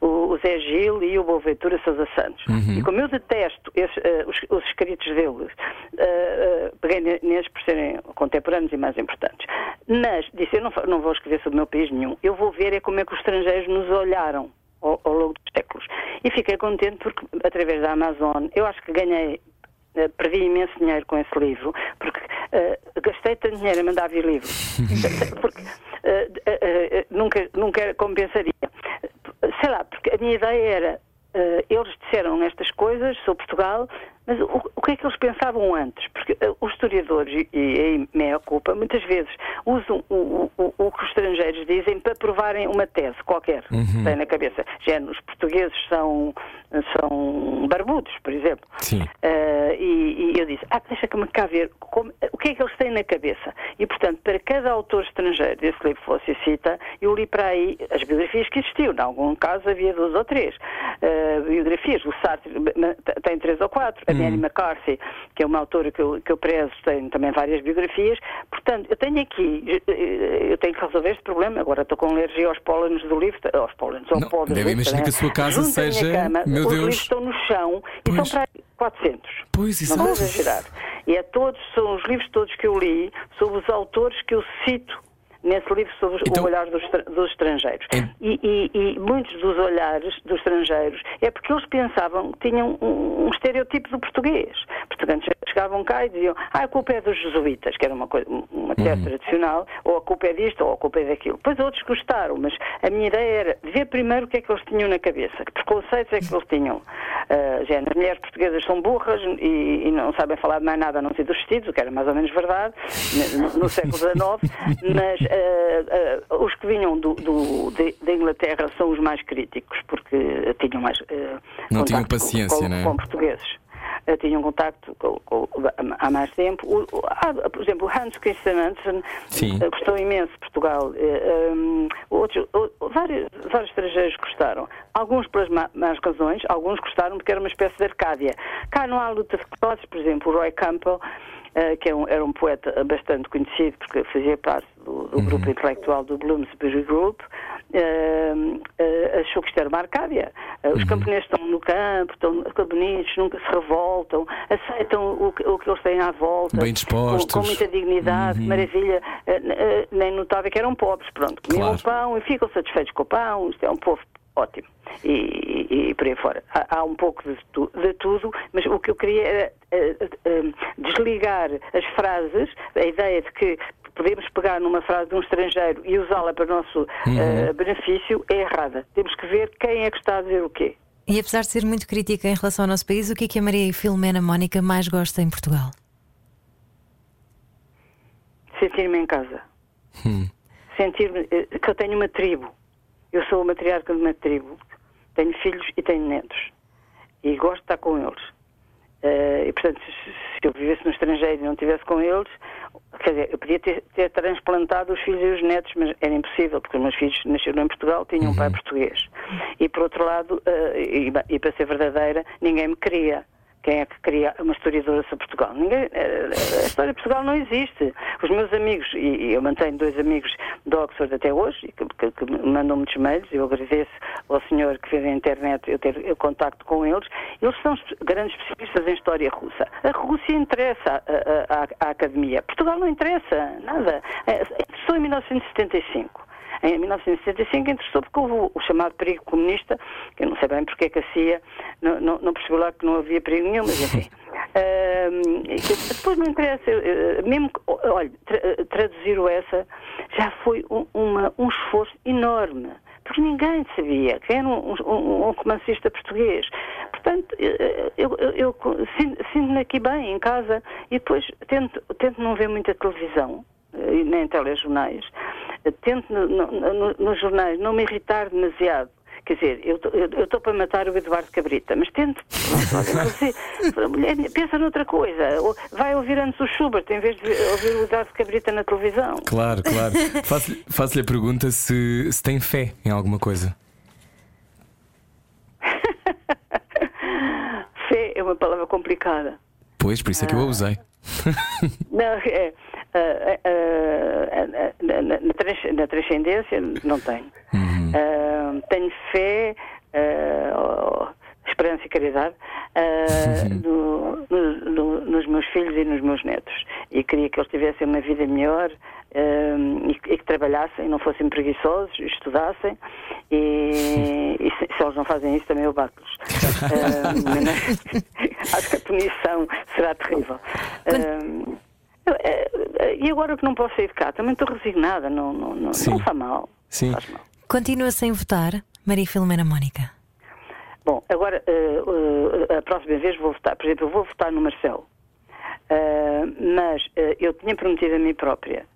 o, o Zé Gil e o Boaventura Sousa Santos. E como eu detesto esses, eh, os, os escritos deles, eh, eh, peguei ne- neles por serem contemporâneos e mais importantes. Mas disse, eu não, não vou escrever sobre o meu país nenhum, eu vou ver é como é que os estrangeiros nos olharam ao, ao longo dos séculos. E fiquei contente porque, através da Amazon, eu acho que ganhei eh, perdi imenso dinheiro com esse livro, porque eh, gastei tanto dinheiro a mandar vir livros, porque eh, eh, nunca, nunca compensaria. Sei lá, porque a minha ideia era, eles disseram estas coisas sobre Portugal, mas o, o que é que eles pensavam antes? Porque eh, os historiadores, e, aí meia culpa, muitas vezes usam o, o- o que os estrangeiros dizem para provarem uma tese qualquer que têm na cabeça. Género, os portugueses são, são barbudos, por exemplo. Sim. Eh, e, e eu disse, ah, deixa-me cá ver como- o que é que eles têm na cabeça. E, portanto, para cada autor estrangeiro desse livro você cita, eu li para aí as biografias que existiam. Em algum caso havia duas ou três eh, biografias. O Sartre tem três ou quatro. A Mary McCarthy, que é uma autora que eu, que eu prezo, tem também várias biografias. Portanto, eu tenho aqui, eh, eu tenho que resolver este problema. Agora estou com alergia aos pólenes do livro, aos pólenes, ao pó do livro, imaginar né? que a sua casa Junto seja- cama, meu os Deus. livros estão no chão e Pois. são para aí 400. Pois, Não vou exagerar. E é todos, são os livros todos que eu li sobre os autores que eu cito nesse livro sobre Então- o olhar dos, dos estrangeiros. Em- E, e- e muitos dos olhares dos estrangeiros é porque eles pensavam que tinham um, um estereotipo do português. Portanto, chegavam cá e diziam ah, a culpa é dos jesuítas, que era uma, coisa, uma tese Uhum. tradicional, ou a culpa é disto, ou a culpa é daquilo. Depois outros gostaram, mas a minha ideia era ver primeiro o que é que eles tinham na cabeça, que preconceitos é que eles tinham. Uh, já, as mulheres portuguesas são burras e, e não sabem falar de mais nada a não ser dos vestidos, o que era mais ou menos verdade, no, no século XIX, mas eh, eh, os que vinham do, do- de- da Inglaterra são os mais críticos, porque tinham mais. eh, Não tinham com- paciência, com, não é? com portugueses. Eh, tinham contacto com- com- há mais tempo. O- há, por exemplo, Hans Christian Andersen eh, gostou imenso de Portugal. Eh, um, outros, vários, vários estrangeiros gostaram. Alguns pelas má- más razões, alguns gostaram porque era uma espécie de Arcádia. Cá não há luta de classes, por exemplo, o Roy Campbell, eh, que é um- era um poeta bastante conhecido porque fazia parte do, do grupo intelectual do Bloomsbury Group, eh, eh, achou que isto era uma Arcádia. Eh, os camponeses estão no campo, estão, bonitos, nunca se revoltam, aceitam o que, o que eles têm à volta. Bem dispostos. Com, com muita dignidade, maravilha. Eh, eh, nem notava que eram pobres, pronto. Comiam Claro. o pão e ficam satisfeitos com o pão. Isto é um povo ótimo. E, e- e por aí fora. Há, há um pouco de, tu- de tudo, mas o que eu queria era eh, eh, desligar as frases, a ideia de que podemos pegar numa frase de um estrangeiro e usá-la para o nosso eh, benefício é errada. Temos que ver quem é que está a dizer o quê. E apesar de ser muito crítica em relação ao nosso país, o que é que a Maria Filomena Mónica mais gosta em Portugal? Sentir-me em casa. Sentir-me eh, que eu tenho uma tribo. Eu sou a matriarca de uma tribo. Tenho filhos e tenho netos. E gosto de estar com eles. Eh, e, portanto, se, eu vivesse no estrangeiro e não estivesse com eles, quer dizer, eu podia ter, ter transplantado os filhos e os netos, mas era impossível, porque os meus filhos nasceram em Portugal, tinham um pai português. E, por outro lado, eh, e, e para ser verdadeira, ninguém me queria. Quem é que cria uma historiadora sobre Portugal? Ninguém, eh, a história de Portugal não existe. Os meus amigos, e, eu mantenho dois amigos de Oxford até hoje, que, que- mandam muitos mails, eu agradeço ao senhor que fez a internet eu ter eu contacto com eles, eles são grandes especialistas em história russa. A Rússia interessa à- academia. Portugal não interessa nada. Eh, Interessou em 1975. Em 1975 interessou porque houve o- chamado perigo comunista, que eu não sei bem porque é que a CIA não, não, não percebeu lá que não havia perigo nenhum, mas enfim. Que depois não interessa, mesmo que, olha, tra- traduzir o essa já foi um, uma- um esforço enorme, porque ninguém sabia quem era um, um, um romancista português. Portanto, eu, eu, eu- eu sinto- sinto-me aqui bem, em casa, e depois tento, tento não ver muita televisão, eh, nem telejornais. Tento no- no- no- nos jornais não me irritar demasiado. Quer dizer, eu estou para matar o Eduardo Cabrita, mas tento. Você- pensa noutra coisa. Vai ouvir antes o Schubert em vez de ouvir o Eduardo Cabrita na televisão. Claro, claro. Faço-lhe faço-lhe a pergunta se, se tem fé em alguma coisa. Fé é uma palavra complicada. Pois, por isso é que eu a usei. Não, é, ah, ah, na, na- na trans- na transcendência não tenho. Ah, tenho fé, ah, esperança e caridade ah, no- no- no- nos meus filhos e nos meus netos. E queria que eles tivessem uma vida melhor e, que- e que trabalhassem, não fossem preguiçosos, estudassem. E, e se, se eles não fazem isso, também eu bato-los. Mas acho que a punição será terrível. Eh, e agora que não posso sair de cá, também estou resignada, não, não, não, Sim. não faz mal. Sim. Faz mal. Continua sem votar, Maria Filomena Mónica. Bom, agora eh, eh, a próxima vez vou votar. Por exemplo, eu vou votar no Marcelo. Ah, mas eu tinha prometido a mim própria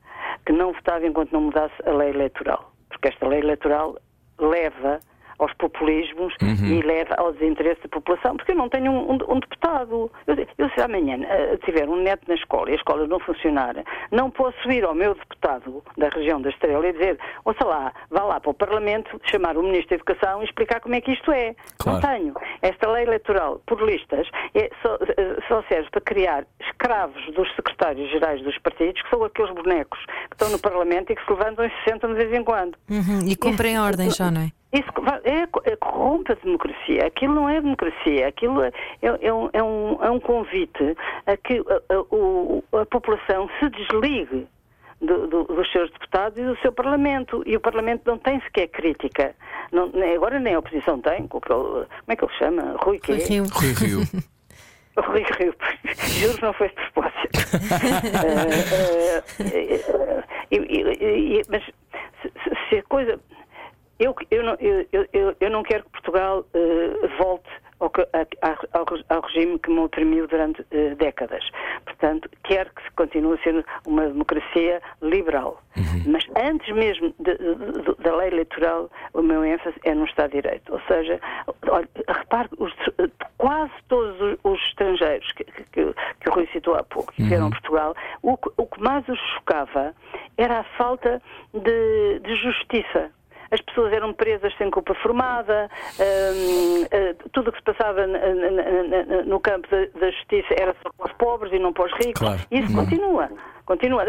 que não votava enquanto não mudasse a lei eleitoral. Porque esta lei eleitoral leva aos populismos e leva ao desinteresse da população, porque eu não tenho um, um- um deputado. Eu, eu se amanhã eh, tiver um neto na escola e a escola não funcionar, não posso ir ao meu deputado da região da Estrela e dizer, ouça lá, vá lá para o Parlamento, chamar o Ministro da Educação e explicar como é que isto é. Claro. Não tenho. Esta lei eleitoral por listas é só, eh, só serve para criar escravos dos secretários-gerais dos partidos, que são aqueles bonecos que estão no Parlamento e que se levantam e se sentam de vez em quando. Uhum, E cumprem ordens só, não é? Isso é, é corrompe a democracia. Aquilo não é democracia. Aquilo é, é- é um, é um- é um convite a que a, a- o- a população se desligue do- do- dos seus deputados e do seu Parlamento. E o Parlamento não tem sequer crítica. Não- nem- agora nem a oposição tem. Como é que ele chama? Rui quê? Rui Rio. Rui Rio. Rui Rio, juro que não foi de propósito. E- e- e- mas se, se- se a coisa. Eu, eu, não, eu, eu, não quero que Portugal uh, volte ao, ao, ao, regime que me oprimiu durante uh, décadas. Portanto, quero que continue a ser uma democracia liberal. Uhum. Mas antes mesmo de, de, de, da lei eleitoral, o meu ênfase é no Estado de Direito. Ou seja, olha, repare, os, quase todos os, os estrangeiros que, que, que, o Rui citou há pouco, que vieram uhum. a Portugal, o, o que mais os chocava era a falta de justiça as pessoas eram presas sem culpa formada, uh, uh, tudo o que se passava no campo da, justiça era só para os pobres e não para os ricos. Claro. Isso uhum. continua. Continua.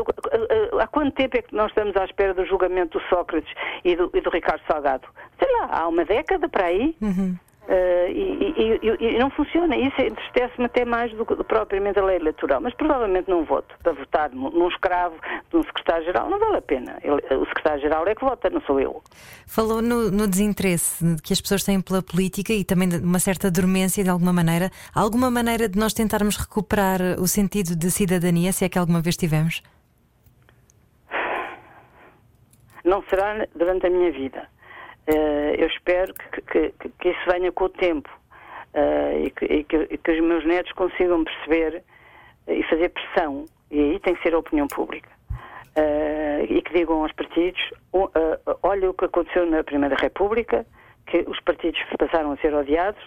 Há quanto tempo é que nós estamos à espera do julgamento do Sócrates e do, e do Ricardo Salgado? Sei lá, há uma década para aí. Uhum. Uh, e, e, e, não funciona. Isso entristece-me até mais do que propriamente a lei eleitoral. Mas provavelmente não voto para votar num escravo de um secretário-geral. Não vale a pena. Ele, o secretário-geral é que vota, não sou eu. Falou no, no, desinteresse que as pessoas têm pela política e também de uma certa dormência de alguma maneira. Há alguma maneira de nós tentarmos recuperar o sentido de cidadania, se é que alguma vez tivemos? Não será durante a minha vida eu espero que, que, que, isso venha com o tempo uh, e, que, e, e, que, os meus netos consigam perceber e fazer pressão, e aí tem que ser a opinião pública. E que digam aos partidos: olha o que aconteceu na Primeira República, que os partidos passaram a ser odiados,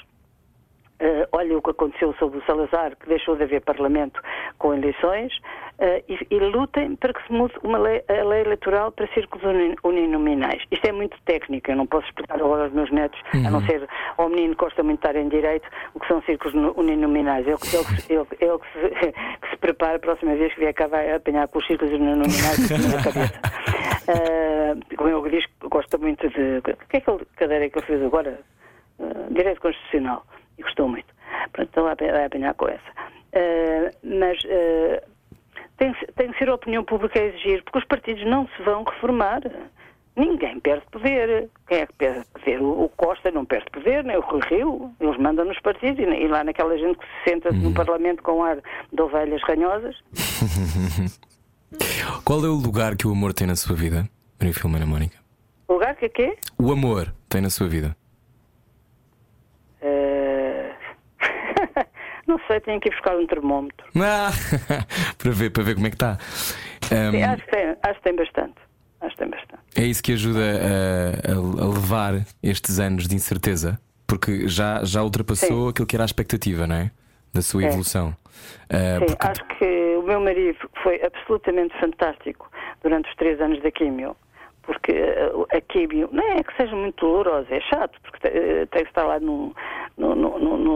Uh, olha o que aconteceu sob o Salazar, que deixou de haver Parlamento com eleições, uh, e, e, lutem para que se mude uma lei, a lei eleitoral para círculos uninominais. Isto é muito técnico, eu não posso explicar agora aos meus netos, uhum. a não uhum. ser ao menino que gosta muito de estar em direito, o que são círculos uninominais. Ele, ele, ele, ele que, se, que se prepara a próxima vez que vier cá vai apanhar com os círculos uninominais na cabeça. Uh, como ele diz, gosta muito de. O que é que ele, cadeira que ele fez agora? Uh, direito Constitucional e gostou muito. Pronto, então vai apanhar com essa. Uh, mas uh, tem, tem que ser a opinião pública a exigir, porque os partidos não se vão reformar. Ninguém perde poder. Quem é que perde poder? O, Costa não perde poder, nem o Rui Rio. Eles mandam nos partidos e, e lá naquela gente que se senta no uhum. Parlamento com ar de ovelhas ranhosas. Qual é o lugar que o amor tem na sua vida, Maria Filomena Mónica? O lugar que é quê? O amor tem na sua vida. Não sei, tenho que ir buscar um termómetro. Ah, para, ver, para ver como é que está. Sim, acho, que tem, acho que tem bastante. Acho que tem bastante. É isso que ajuda a, a, levar estes anos de incerteza, porque já, já ultrapassou Sim. aquilo que era a expectativa, não é? Da sua é. evolução. Uh, Sim, porque... acho que o meu marido foi absolutamente fantástico durante os três anos da químio porque a químio não é que seja muito dolorosa, é chato, porque tem que estar lá no, no,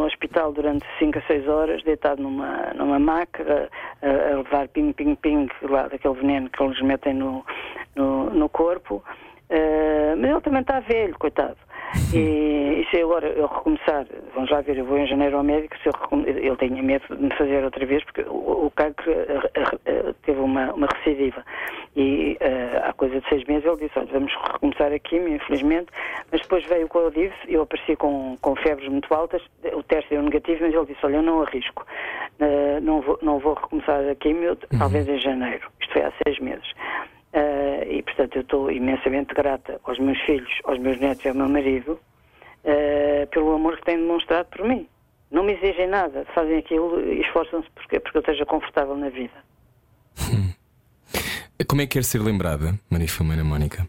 hospital durante 5 a 6 horas, deitado numa, numa maca, a, a levar ping-ping-ping lá daquele veneno que eles metem no, no, no corpo. Uh, mas ele também está velho, coitado. E, e, se agora eu recomeçar, vamos lá ver, eu vou em janeiro ao médico, se eu ele tinha medo de me fazer outra vez, porque o, o cancro uh, uh, teve uma, uma recidiva. E uh, há coisa de seis meses ele disse, olha, vamos recomeçar a quimio, infelizmente, mas depois veio o que eu apareci com, com febres muito altas, o teste deu negativo, mas ele disse, olha, eu não arrisco, não, vou, não vou recomeçar a quimio, talvez em janeiro. Isto foi há seis meses. Uh, e, portanto, eu estou imensamente grata aos meus filhos, aos meus netos e ao meu marido uh, pelo amor que têm demonstrado por mim. Não me exigem nada, fazem aquilo e esforçam-se porque, porque eu esteja confortável na vida. Como é que quer ser lembrada, Maria Filomena Mónica?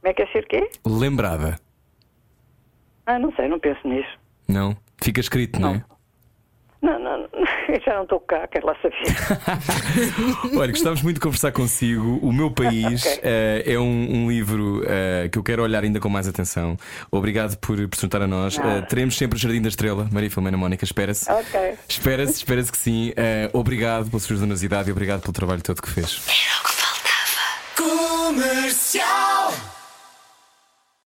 Como é que quer ser quê? Lembrada. Ah, não sei, não penso nisso. Não? Fica escrito, não, não é? Não, não, já não estou cá, quero lá saber. Olha, gostávamos muito de conversar consigo. O meu país okay. uh, é um, um livro uh, que eu quero olhar ainda com mais atenção. Obrigado por, juntar a nós. Uh, teremos sempre o Jardim da Estrela, Maria Filomena Mónica, espera-se. Ok. Espera-se, espera-se que sim. obrigado pela sua generosidade e obrigado pelo trabalho todo que fez. Era o que faltava. Comercial.